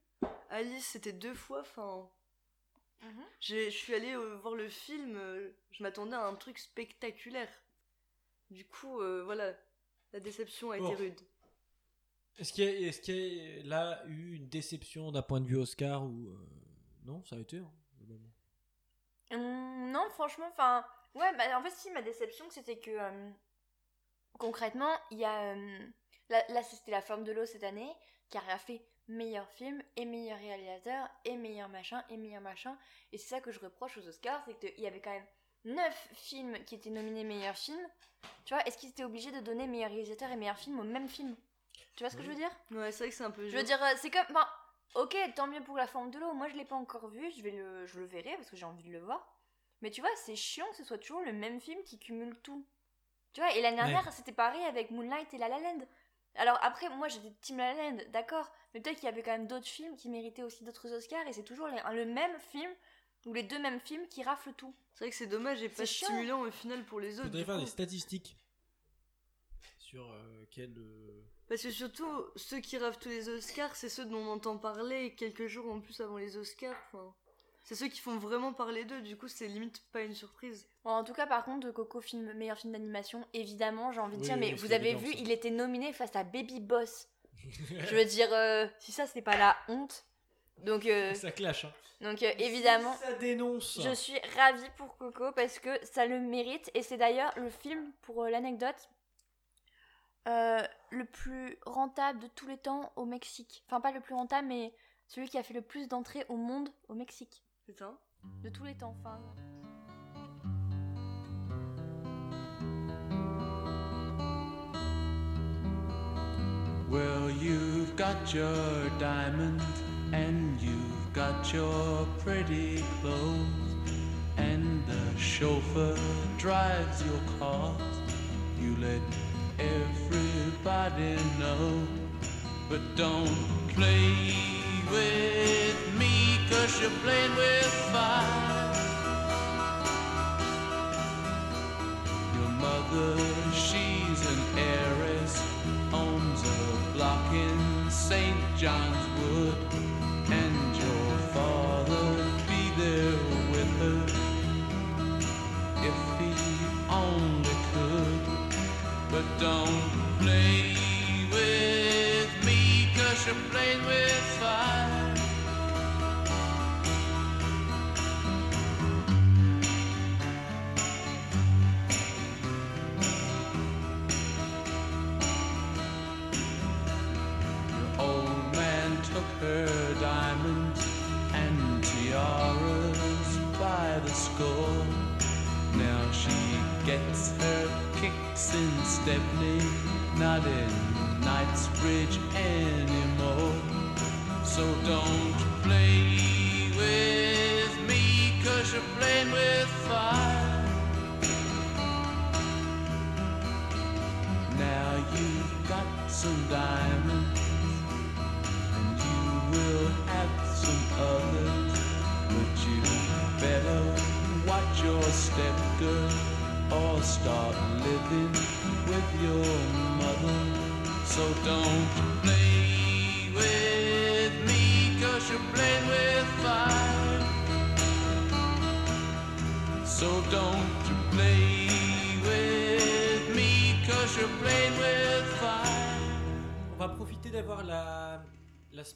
S8: Alice c'était deux fois, enfin j'ai- je suis allée euh, voir le film, euh, je m'attendais à un truc spectaculaire. Du coup euh, voilà, la déception a été rude.
S6: Est-ce qu'il y, a- est-ce qu'il y a là eu une déception d'un point de vue Oscar ou. euh, Non, ça a été. hein.
S7: Hum, non, franchement, enfin, ouais, bah, en fait, si, ma déception, c'était que, euh, concrètement, il y a, euh, là, là, c'était La Forme de l'eau cette année, qui a fait meilleur film, et meilleur réalisateur, et meilleur machin, et meilleur machin, et c'est ça que je reproche aux Oscars, c'est qu'il y avait quand même 9 films qui étaient nominés meilleur film, tu vois, est-ce qu'ils étaient obligés de donner meilleur réalisateur et meilleur film au même film? Tu vois ce que je veux dire?
S8: Ouais, c'est vrai que c'est un peu
S7: je veux dire, euh, c'est comme. Enfin, ok, tant mieux pour la forme de l'eau. Moi, je l'ai pas encore vu. Je vais le, je le verrai parce que j'ai envie de le voir. Mais tu vois, c'est chiant que ce soit toujours le même film qui cumule tout. Tu vois, et l'année dernière, c'était pareil avec Moonlight et La La Land. Alors après, moi, j'étais Team La La Land, d'accord. Mais peut-être qu'il y avait quand même d'autres films qui méritaient aussi d'autres Oscars. Et c'est toujours les- le même film ou les deux mêmes films qui raflent tout.
S8: C'est vrai que c'est dommage et pas
S7: C'est chiant.
S8: stimulant au final pour les autres.
S6: Faudrait faire
S8: coup.
S6: des statistiques sur euh, quel. euh,
S8: Parce que surtout, ceux qui rêvent tous les Oscars, c'est ceux dont on entend parler quelques jours en plus avant les Oscars. Enfin, c'est ceux qui font vraiment parler d'eux, du coup, c'est limite pas une surprise.
S7: Bon, en tout cas, par contre, Coco, film, meilleur film d'animation, évidemment, j'ai envie de
S6: Oui,
S7: dire,
S6: oui,
S7: mais vous avez
S6: évident,
S7: vu,
S6: ça.
S7: il était nominé face à Baby Boss. Je veux dire, euh, si ça, c'est pas la honte. Donc, euh,
S6: Ça clash. Hein.
S7: donc euh, évidemment,
S6: Ça dénonce.
S7: je suis ravie pour Coco parce que ça le mérite. Et c'est d'ailleurs le film, pour euh, l'anecdote, euh, le plus rentable de tous les temps au Mexique. Enfin, pas le plus rentable, mais celui qui a fait le plus d'entrées au monde au Mexique.
S8: Putain.
S7: de tous les temps. Enfin,
S1: Well, you've got your diamond and you've your pretty clothes, and the chauffeur drives your car. You let everybody know, but don't play with me, cause you're playing with fire. Your mother, she's an heiress, owns a block in St. John's Wood, only could. But don't play with me, cause you're playing with fire.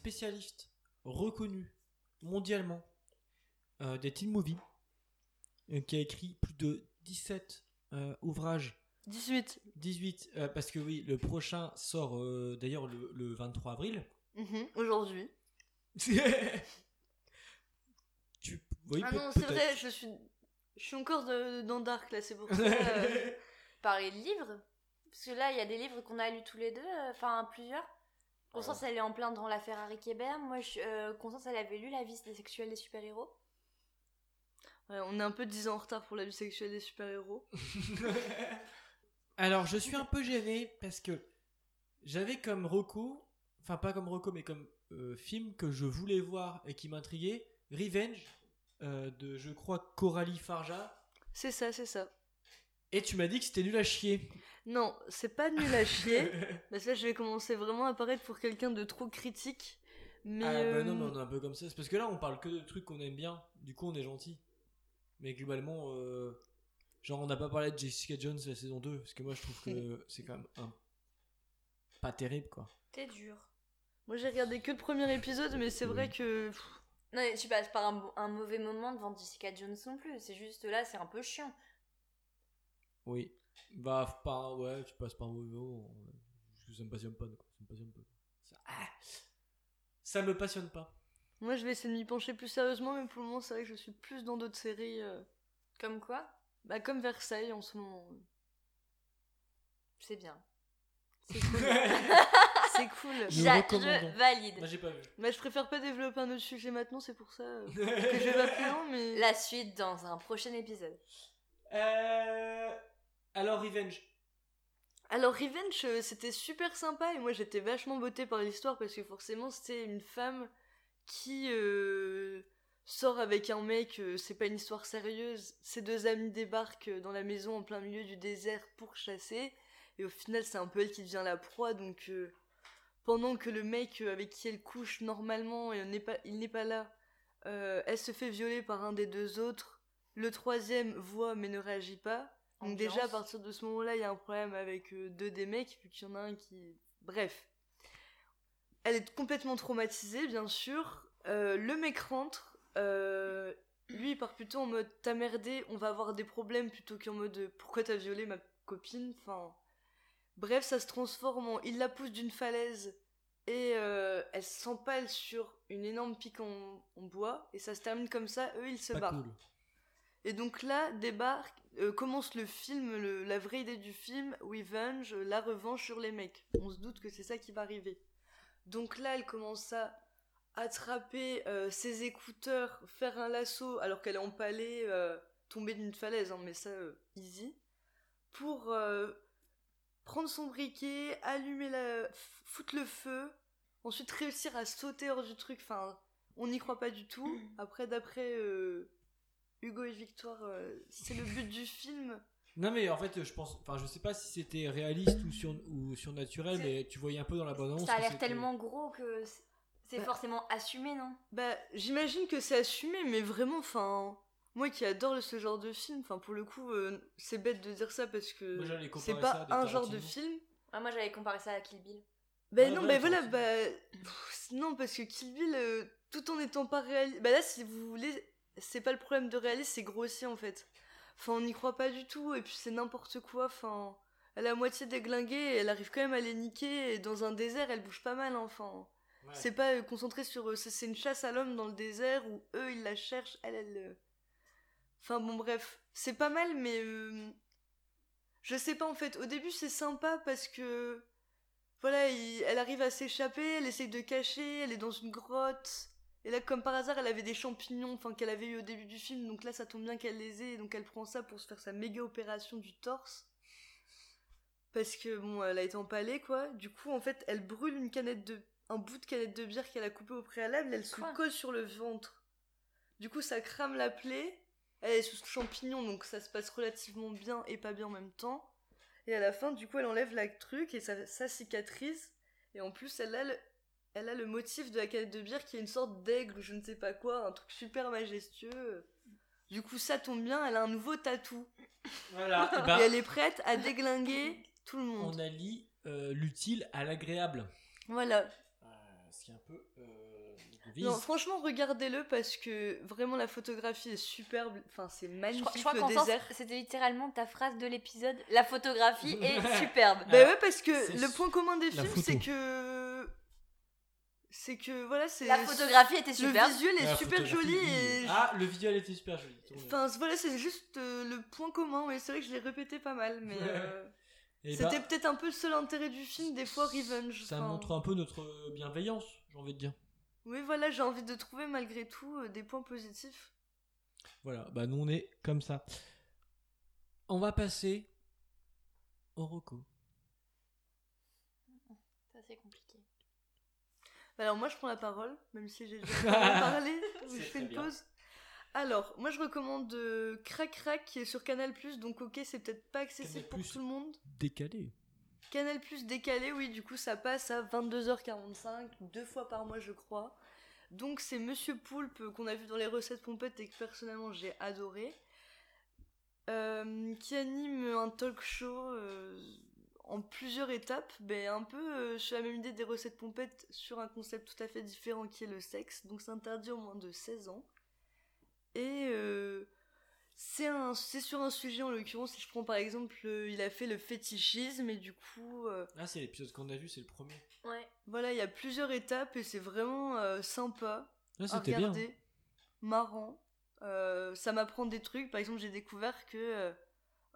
S6: Spécialiste reconnue mondialement euh, des teen movies euh, qui a écrit plus de 17 euh, ouvrages
S8: 18.
S6: 18 euh, parce que oui le prochain sort euh, d'ailleurs le, le 23 avril
S8: Mhm, Aujourd'hui.
S6: tu oui,
S8: Ah non, c'est vrai, je suis, je suis encore de- dans Dark là, c'est pour ça.
S7: parler de livres Parce que là, il y a des livres qu'on a lus tous les deux, enfin plusieurs. Constance, elle est en plein dans l'affaire Harry Kéber. Moi, je- euh, Constance, elle avait lu La vie des sexuelle des super-héros.
S8: ouais, on est un peu 10 ans en retard pour la vie sexuelle des super-héros.
S6: Alors, je suis un peu gêné parce que j'avais comme reco, enfin pas comme reco, mais comme euh, film que je voulais voir et qui m'intriguait, Revenge euh, de, je crois, Coralie Farja.
S8: C'est ça, c'est ça.
S6: Et tu m'as dit que c'était nul à chier.
S8: Non, c'est pas nul à chier. Parce que là, je vais commencer vraiment à paraître pour quelqu'un de trop critique. Mais.
S6: ah bah
S8: euh,
S6: non, mais on est un peu comme ça. C'est parce que là, on parle que de trucs qu'on aime bien. Du coup, on est gentil. Mais globalement, euh, genre, on n'a pas parlé de Jessica Jones la saison 2. Parce que moi, je trouve que c'est quand même un... pas terrible, quoi.
S7: T'es dur.
S8: Moi, j'ai regardé que le premier épisode, mais c'est vrai que. pff,
S7: Non, mais tu passes par un, un mauvais moment devant Jessica Jones non plus. C'est juste là, c'est un peu chiant.
S6: Oui. Bah, pas, ouais, tu passes par moment. Ça me passionne pas, quoi. Ça me passionne pas. Ça, ah, ça me passionne pas.
S8: Moi, je vais essayer de m'y pencher plus sérieusement, mais pour le moment, c'est vrai que je suis plus dans d'autres séries. euh,
S7: Comme quoi?
S8: Bah, comme Versailles en ce moment.
S7: C'est bien.
S8: C'est cool. c'est cool.
S6: Nous
S7: J'a-
S6: recommandons.
S7: je valide.
S6: Moi, j'ai pas vu.
S8: Bah, je préfère pas développer un autre sujet maintenant, c'est pour ça euh, que je vais pas plus loin, mais.
S7: La suite dans un prochain épisode.
S6: Euh... Alors, Revenge.
S8: Alors Revenge, euh, c'était super sympa et moi j'étais vachement beauté par l'histoire parce que forcément c'était une femme qui euh, sort avec un mec, euh, c'est pas une histoire sérieuse, ses deux amis débarquent dans la maison en plein milieu du désert pour chasser et au final c'est un peu elle qui devient la proie donc pendant que le mec avec qui elle couche normalement et il n'est pas là, elle se fait violer par un des deux autres, le troisième voit mais ne réagit pas. Donc déjà à partir de ce moment-là, il y a un problème avec euh, deux des mecs, vu qu'il y en a un qui... Bref. Elle est complètement traumatisée, bien sûr. Euh, le mec rentre. euh, lui, il part plutôt en mode t'as merdé, on va avoir des problèmes, plutôt qu'en mode pourquoi t'as violé ma copine. Enfin. Bref, ça se transforme en il la pousse d'une falaise et euh, elle s'empale sur une énorme pique en, en bois et ça se termine comme ça. Eux, ils se
S6: Pas
S8: barrent.
S6: cool.
S8: Et donc là, débarque, euh, commence le film, le- la vraie idée du film, Revenge, la revanche sur les mecs. On se doute que c'est ça qui va arriver. Donc là, elle commence à attraper euh, ses écouteurs, faire un lasso alors qu'elle est empalée, euh, tomber d'une falaise, hein, mais ça, euh, easy, pour prendre son briquet, allumer la... foutre le feu, ensuite réussir à sauter hors du truc, enfin, on n'y croit pas du tout. Après, d'après... euh, Hugo et Victoire, euh, c'est le but du film.
S6: Non mais en fait je pense, enfin je sais pas si c'était réaliste ou, sur, ou surnaturel, mais tu voyais un peu dans la bande annonce.
S7: Ça a l'air tellement gros que c'est-
S8: Bah.
S7: forcément assumé, non?
S8: Bah, j'imagine que c'est assumé, mais vraiment, enfin, moi qui adore ce genre de film, enfin, pour le coup, euh, c'est bête de dire ça parce que c'est pas un genre de film.
S7: Ah, Moi, j'avais comparé ça à Kill Bill.
S8: Bah non,
S6: voilà,
S8: bah voilà, bah pff, non parce que Kill Bill, euh, tout en étant pas réaliste, bah là si vous voulez, c'est pas le problème de réaliste, c'est grossier en fait. Enfin, on n'y croit pas du tout et puis c'est n'importe quoi. Enfin, elle est à moitié déglinguée, elle arrive quand même à les niquer et dans un désert, elle bouge pas mal. Enfin,
S6: Ouais.
S8: c'est pas euh, concentré sur, euh, c'est une chasse à l'homme dans le désert où eux ils la cherchent, elle elle. euh, Enfin bon bref, c'est pas mal mais euh, je sais pas en fait. Au début c'est sympa parce que voilà, il- elle arrive à s'échapper, elle essaye de cacher, elle est dans une grotte. Et là, comme par hasard, elle avait des champignons, enfin qu'elle avait eu au début du film, donc là, ça tombe bien qu'elle les ait, et donc elle prend ça pour se faire sa méga opération du torse. Parce que bon, elle a été empalée, quoi. Du coup, en fait, elle brûle une canette de, un bout de canette de bière qu'elle a coupé au préalable, elle se colle sur le ventre. Du coup, ça crame la plaie. Elle est sous champignon, donc ça se passe relativement bien et pas bien en même temps. Et à la fin, du coup, elle enlève la truc et ça, ça cicatrise. Et en plus, elle a, le, elle a le motif de la canette de bière qui est une sorte d'aigle ou je ne sais pas quoi, un truc super majestueux. Du coup, ça tombe bien, elle a un nouveau tatou.
S6: Voilà. et
S8: Et
S6: ben,
S8: elle est prête à déglinguer tout le monde.
S6: on allie euh, l'utile à l'agréable.
S8: Voilà.
S6: Euh, ce qui est un peu euh.
S8: Non, franchement, regardez-le parce que vraiment la photographie est superbe. Enfin, c'est
S7: Je
S8: magnifique
S7: crois, je crois
S8: le désert.
S7: c'était littéralement ta phrase de l'épisode. La photographie est superbe.
S8: Bah ouais, parce que le point commun des films, c'est que. C'est que voilà, c'est.
S7: La photographie était
S8: Le
S7: superbe.
S8: visuel est
S6: La
S8: super joli et.
S6: Ah, le visuel était super joli.
S8: Enfin, voilà, c'est juste euh, le point commun. Mais c'est vrai que je l'ai répété pas mal, mais. Euh, C'était
S6: bah,
S8: peut-être un peu le seul intérêt du film, des fois Revenge.
S6: Ça montre un peu notre bienveillance, j'ai envie de dire.
S8: Oui, voilà, j'ai envie de trouver malgré tout euh, des points positifs.
S6: Voilà, bah nous on est comme ça. On va passer au Rocco.
S7: Ça, c'est compliqué.
S8: Alors moi je prends la parole, même si j'ai déjà parlé, je fais une
S6: bien.
S8: pause. Alors, moi je recommande euh, Crac Crac qui est sur Canal+, donc ok c'est peut-être pas accessible pour tout le monde.
S6: Décalé.
S8: Canal Plus décalé, oui, du coup ça passe à 22h45, deux fois par mois je crois. Donc c'est Monsieur Poulpe euh, qu'on a vu dans les recettes pompettes et que personnellement j'ai adoré. Euh, qui anime un talk show euh, en plusieurs étapes, ben, un peu euh, sur la même idée des recettes pompettes sur un concept tout à fait différent qui est le sexe, donc c'est interdit au moins de 16 ans. Et euh, c'est un- c'est sur un sujet en l'occurrence, si je prends par exemple, euh, il a fait le fétichisme et du coup, euh,
S6: Ah, c'est l'épisode qu'on a vu, c'est le premier.
S7: Ouais.
S8: voilà, il y a plusieurs étapes et c'est vraiment euh, sympa
S6: Ah,
S8: à
S6: c'était bien.
S8: regarder, marrant. Euh, ça m'apprend des trucs. Par exemple, j'ai découvert que euh,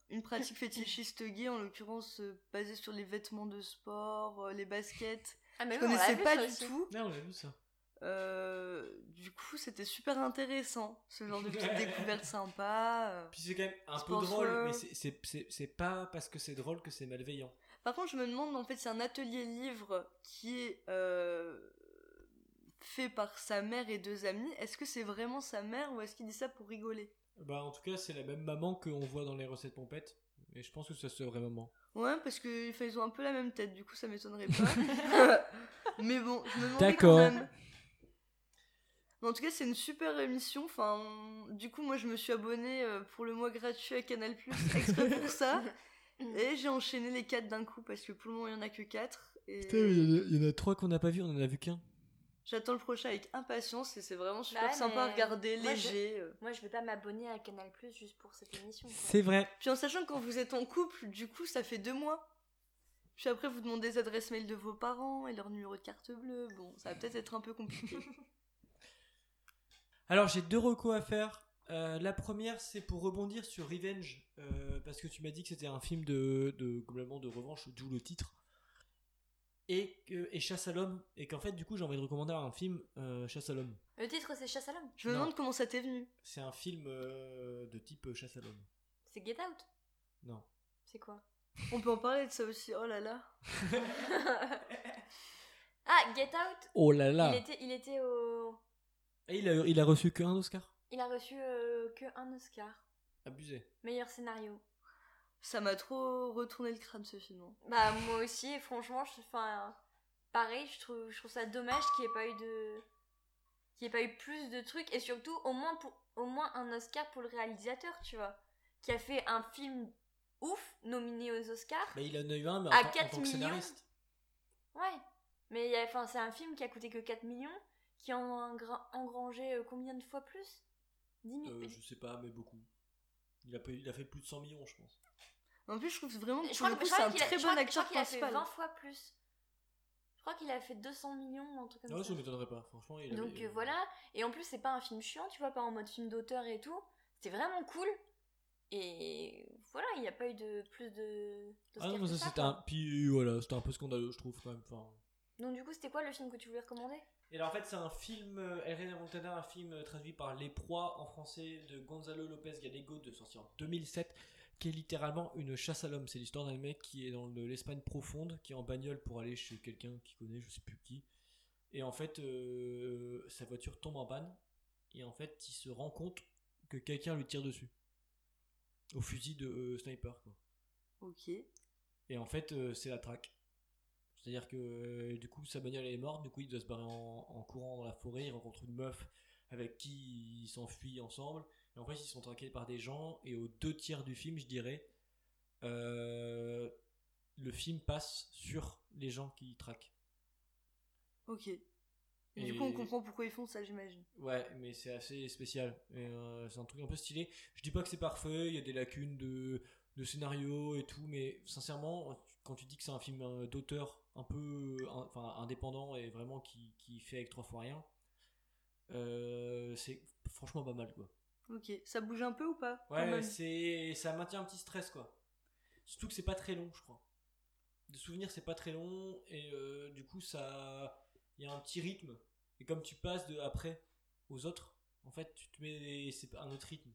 S8: une pratique fétichiste gay, en l'occurrence euh, basée sur les vêtements de sport, euh, les baskets,
S7: Ah, mais
S8: je
S7: oui,
S8: connaissais
S7: vu,
S8: pas
S7: ça
S8: du
S7: aussi.
S8: tout.
S6: Ah, on a vu ça.
S8: Euh, du coup, c'était super intéressant, ce genre de petite découverte sympa.
S6: Puis c'est quand même un peu drôle, mais c'est- pas parce que c'est drôle que c'est malveillant.
S8: Par contre, je me demande, en fait, c'est un atelier livre qui est euh, fait par sa mère et deux amis. Est-ce que c'est vraiment sa mère ou est-ce qu'il dit ça pour rigoler?
S6: Bah, en tout cas, c'est la même maman qu'on voit dans les recettes pompettes. Et je pense que c'est sa vraie maman.
S8: Ouais, parce que enfin, ils ont un peu la même tête, du coup ça m'étonnerait pas. Mais bon, je me demandais
S6: D'accord.
S8: quand même. Mais en tout cas, c'est une super émission. Enfin, du coup, moi, je me suis abonnée euh, pour le mois gratuit à Canal exprès pour ça. Et j'ai enchaîné les quatre d'un coup parce que pour le moment, il y en a que quatre. Et
S6: il y, en a trois qu'on n'a pas vu, on en a vu qu'un.
S8: J'attends le prochain avec impatience et c'est vraiment super
S7: Bah ouais,
S8: sympa à regarder,
S7: moi, je-
S8: léger. euh.
S7: Moi, je vais pas m'abonner à Canal Plus juste pour cette émission.
S6: C'est vrai.
S8: Puis en sachant que quand vous êtes en couple, du coup, ça fait deux mois. Puis après, vous demandez les adresses mail de vos parents et leur numéro de carte bleue. Bon, ça va peut-être être un peu compliqué.
S6: Alors j'ai deux recos à faire. Euh, la première, c'est pour rebondir sur Revenge, euh, parce que tu m'as dit que c'était un film de, de globalement de revanche, d'où le titre. Et, que- et Chasse à l'homme, et qu'en fait, du coup, j'ai envie de recommander un film euh, Chasse à l'homme.
S7: Le titre c'est Chasse à l'homme?
S8: Je me
S6: Non.
S8: demande comment ça t'est venu.
S6: C'est un film euh, de type euh, Chasse à l'homme.
S7: C'est Get Out?
S6: Non.
S7: C'est quoi?
S8: On peut en parler de ça aussi. Oh là là.
S7: Ah, Get Out?
S6: Oh là
S7: Il était, il était au.
S6: Et il a, il a reçu qu'un Oscar?
S7: Il a reçu euh, que un Oscar.
S6: Abusé.
S7: Meilleur scénario.
S8: Ça m'a trop retourné le crâne ce film. hein.
S7: Bah moi aussi, et franchement, je, enfin, pareil, je trouve, je trouve ça dommage qu'il n'y ait pas eu de, qu'il n'y ait pas eu plus de trucs, et surtout au moins pour, au moins un Oscar pour le réalisateur, tu vois, qui a fait un film ouf, nominé aux Oscars.
S6: Bah, il en a eu un, mais en,
S7: À
S6: tant- en
S7: 4
S6: tant que scénariste.
S7: Ouais, mais enfin c'est un film qui a coûté que 4 millions, qui en a engra- engrangé euh, combien de fois plus? 10 millions.
S6: Euh, je sais pas, mais beaucoup. Il a, il a fait plus de 100 millions, je pense.
S8: En plus, je trouve vraiment que c'est un très bon
S7: crois- je
S8: acteur
S7: crois qu'il a fait
S8: principal.
S7: 20 fois plus. Je crois qu'il a fait 200 millions, un truc comme
S6: Non,
S7: ça.
S6: ça m'étonnerait pas, franchement. Il
S7: Donc
S6: avait-
S7: euh, voilà, et en plus c'est pas un film chiant, tu vois, pas en mode film d'auteur et tout. C'était vraiment cool. Et voilà, il n'y a pas eu de plus de.
S6: Ah non, ça
S7: ça,
S6: c'était un. Puis voilà, c'était un peu scandaleux, je trouve, quand même. Enfin.
S7: Donc du coup, c'était quoi le film que tu voulais recommander?
S6: Et alors en fait c'est un film, euh, El Rey de Montana, un film euh, traduit par Les Proies en français de Gonzalo Lopez Gallego de sorti en 2007, qui est littéralement une chasse à l'homme. C'est l'histoire d'un mec qui est dans le- l'Espagne profonde, qui est en bagnole pour aller chez quelqu'un qu'il connaît, je sais plus qui. Et en fait euh, sa voiture tombe en panne, et en fait il se rend compte que quelqu'un lui tire dessus. Au fusil de euh, sniper quoi.
S8: Ok.
S6: Et en fait, euh, c'est la traque. C'est-à-dire que du coup, sa bagnole est morte, du coup, il doit se barrer en, en courant dans la forêt, il rencontre une meuf avec qui il s'enfuit ensemble. Et en fait, ils sont traqués par des gens, et aux deux tiers du film, je dirais, euh, le film passe sur les gens qui traquent.
S8: Ok. Et
S6: Et-
S8: Du coup, on comprend pourquoi ils font ça, j'imagine.
S6: Ouais, mais c'est assez spécial. Euh, c'est un truc un peu stylé. Je dis pas que c'est parfait, il y a des lacunes de, de scénario et tout, mais sincèrement, quand tu dis que c'est un film euh, d'auteur un peu enfin, indépendant et vraiment qui, qui fait avec trois fois rien, euh, c'est franchement pas mal quoi.
S8: Ok. Ça bouge un peu ou pas?
S6: Ouais, c'est ça maintient un petit stress quoi. Surtout que c'est pas très long, je crois. De souvenir, c'est pas très long et euh, du coup ça il y a un petit rythme et comme tu passes de après aux autres, en fait, tu te mets c'est un autre rythme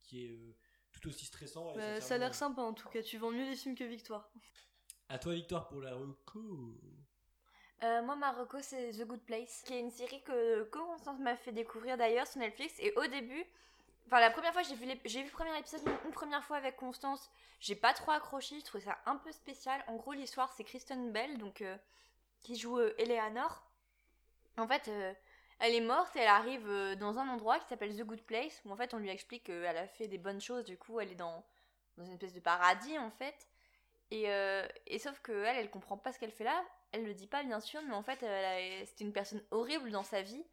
S6: qui est euh, tout aussi stressant. et
S8: Bah, ça a l'air sympa en tout cas. Tu vends mieux les films que Victoire.
S6: À toi Victoire pour la reco.
S7: Euh, moi, ma reco, c'est The Good Place, qui est une série que, que Constance m'a fait découvrir d'ailleurs sur Netflix. Et au début, enfin, la première fois, j'ai vu, les- j'ai vu le premier épisode une, première fois avec Constance. J'ai pas trop accroché, je trouvais ça un peu spécial. En gros, l'histoire, c'est Kristen Bell, donc, euh, qui joue euh, Eleanor. En fait, euh, elle est morte et elle arrive dans un endroit qui s'appelle The Good Place, où en fait, on lui explique qu'elle a fait des bonnes choses, du coup, elle est dans, une espèce de paradis, en fait. Et, sauf que elle, comprend pas ce qu'elle fait là. Elle le dit pas bien sûr, mais en fait, c'était une personne horrible dans sa vie.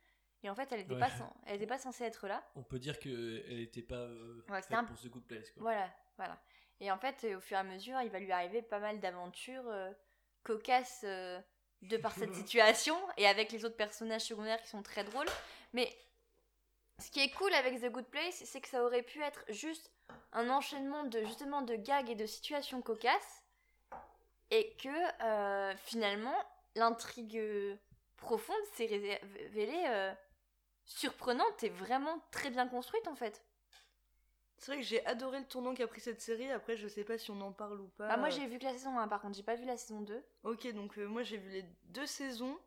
S7: Et en fait, elle était
S6: Ouais.
S7: pas, cen- elle était pas censée être là.
S6: On peut dire que elle était pas euh,
S7: Ouais,
S6: faite
S7: un-
S6: pour ce good place quoi.
S7: Voilà, voilà. Et en fait, euh, au fur et à mesure, il va lui arriver pas mal d'aventures euh, cocasses euh, de par cette situation et avec les autres personnages secondaires qui sont très drôles. Mais ce qui est cool avec The Good Place, c'est que ça aurait pu être juste un enchaînement de justement de gags et de situations cocasses et que euh, finalement l'intrigue profonde s'est ré- révélée surprenante et vraiment très bien construite en fait.
S8: C'est vrai que j'ai adoré le tournant qu'a pris cette série. Après, je sais pas si on en parle ou pas.
S7: Bah, moi j'ai vu que la saison 1 par contre, j'ai pas vu la saison 2.
S8: Ok, donc euh, moi j'ai vu les deux saisons.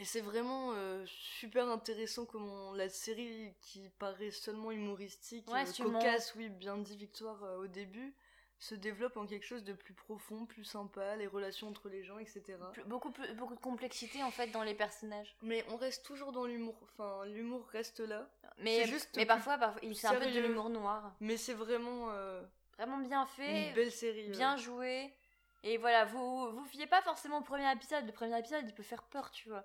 S8: Et c'est vraiment euh, super intéressant comment la série qui paraît seulement humoristique,
S7: Ouais,
S8: euh, cocasse, oui, bien dit Victoire euh, au début, se développe en quelque chose de plus profond, plus sympa, les relations entre les gens, etc.
S7: Beaucoup, plus- beaucoup de complexité en fait dans les personnages.
S8: Mais on reste toujours dans l'humour, enfin l'humour reste là,
S7: Mais,
S8: juste
S7: mais parfois, parfois il- c'est un peu de l'humour noir.
S8: mais c'est vraiment euh,
S7: Vraiment bien fait,
S8: une belle série.
S7: bien joué. Et voilà, vous vous fiez pas forcément au premier épisode. Le premier épisode il peut faire peur, tu vois.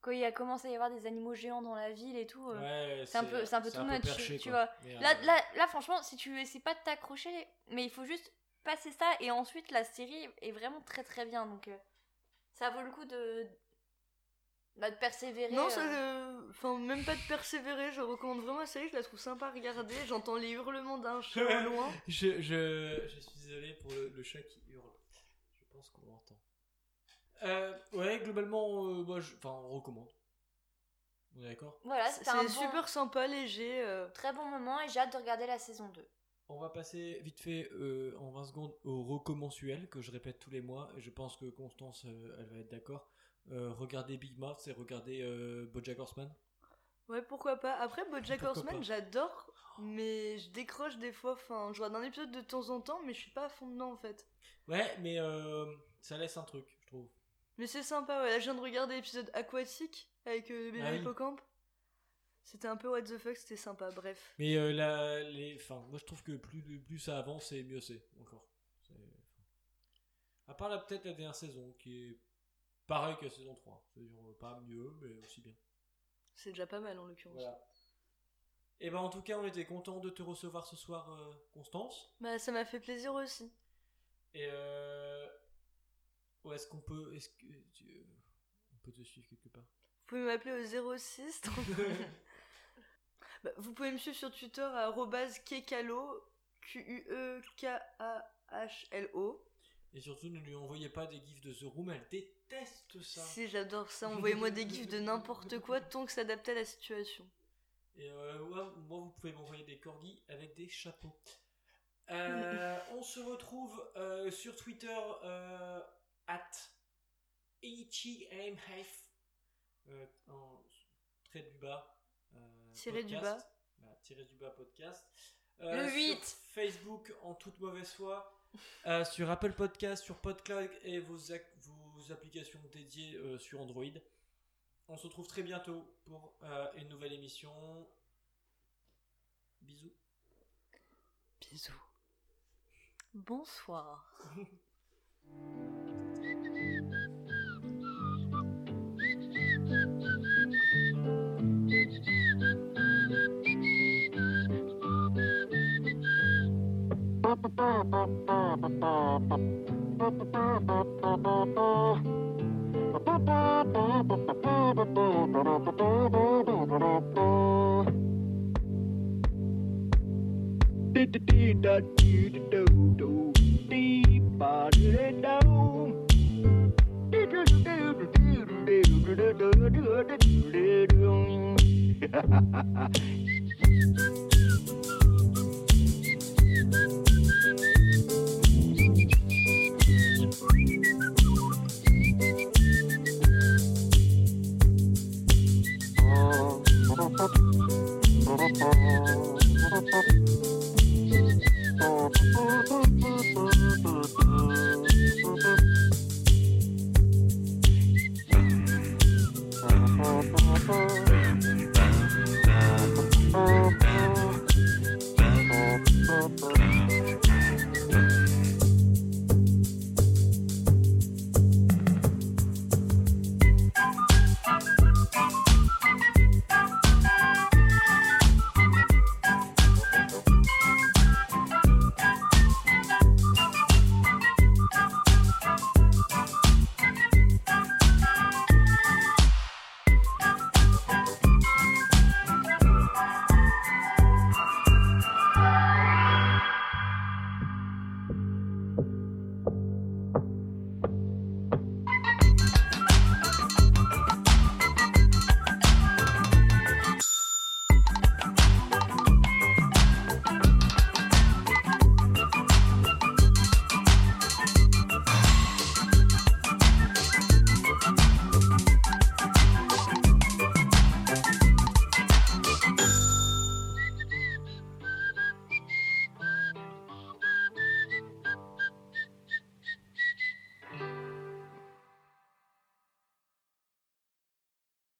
S7: Quand il a commencé à y avoir des animaux géants dans la ville et tout. euh,
S6: Ouais,
S7: c'est un peu- c'est un peu too much,
S6: perché,
S7: tu vois.
S6: Mais,
S7: Là,
S6: euh,
S7: là, là, franchement, si tu essaies pas de t'accrocher, mais il faut juste passer ça et ensuite la série est vraiment très très bien. Donc euh, ça vaut le coup de Bah, de persévérer.
S8: Non, ça, euh, enfin, même pas de persévérer, je recommande vraiment la série, je la trouve sympa à regarder, j'entends les hurlements d'un chat au loin.
S6: Je, je, je suis désolé pour le, le chat qui hurle. Je pense qu'on l'entend. Euh, ouais, globalement, euh, moi, je- enfin, on recommande. On est d'accord?
S7: Voilà,
S8: C'est
S7: c'était un bon,
S8: super sympa, léger. euh,
S7: très bon moment et j'ai hâte de regarder la saison 2.
S6: On va passer vite fait euh, en 20 secondes au recommensuel que je répète tous les mois. Et je pense que Constance, euh, elle va être d'accord. Euh, regardez Big Mouth et regardez euh, BoJack Horseman.
S8: Ouais, pourquoi pas. Après, Bojack
S6: Pourquoi
S8: Horseman, j'adore, mais je décroche des fois. Enfin, je regarde un épisode de temps en temps, mais je suis pas à fond dedans en fait.
S6: Ouais, mais euh, ça laisse un truc.
S8: Mais c'est sympa, ouais. Là, je viens de regarder l'épisode aquatique avec euh, bébé
S6: Ah oui.
S8: hippocampe. C'était un peu what the fuck, c'était sympa, bref.
S6: Mais euh, la, les, enfin, moi je trouve que plus, plus ça avance et mieux c'est encore. À part là peut-être la dernière saison qui est pareil que la saison 3. C'est-à-dire euh, pas mieux mais aussi bien.
S8: C'est déjà pas mal en l'occurrence.
S6: Voilà. Et ben en tout cas on était content de te recevoir ce soir euh, Constance.
S8: Bah, ça m'a fait plaisir aussi.
S6: Et euh, est-ce qu'on peut, est-ce que tu- euh, on peut te suivre quelque part?
S8: Vous pouvez m'appeler au 06. donc- Bah, vous pouvez me suivre sur Twitter à kekalo, E Q-U-E-K-A-H-L-O.
S6: Et surtout ne lui envoyez pas des gifs de The Room, elle déteste ça.
S8: Si, j'adore ça. Envoyez-moi des gifs de n'importe quoi tant que ça adapte à la situation.
S6: Et euh, ouais, moi, vous pouvez m'envoyer des corgis avec des chapeaux. Euh, on se retrouve euh, sur Twitter at IchiMHF euh, en trait du bas. euh,
S8: Tiré du
S6: podcast.
S8: bas.
S6: Tiré du bas podcast.
S7: Le
S6: sur
S7: 8.
S6: Facebook en toute mauvaise foi. Euh, sur Apple Podcast, sur PodCloud et vos, vos applications dédiées euh, sur Android. On se retrouve très bientôt pour euh, une nouvelle émission. Bisous.
S8: Bisous. Bonsoir.
S5: Ha ha ha ha. Bye.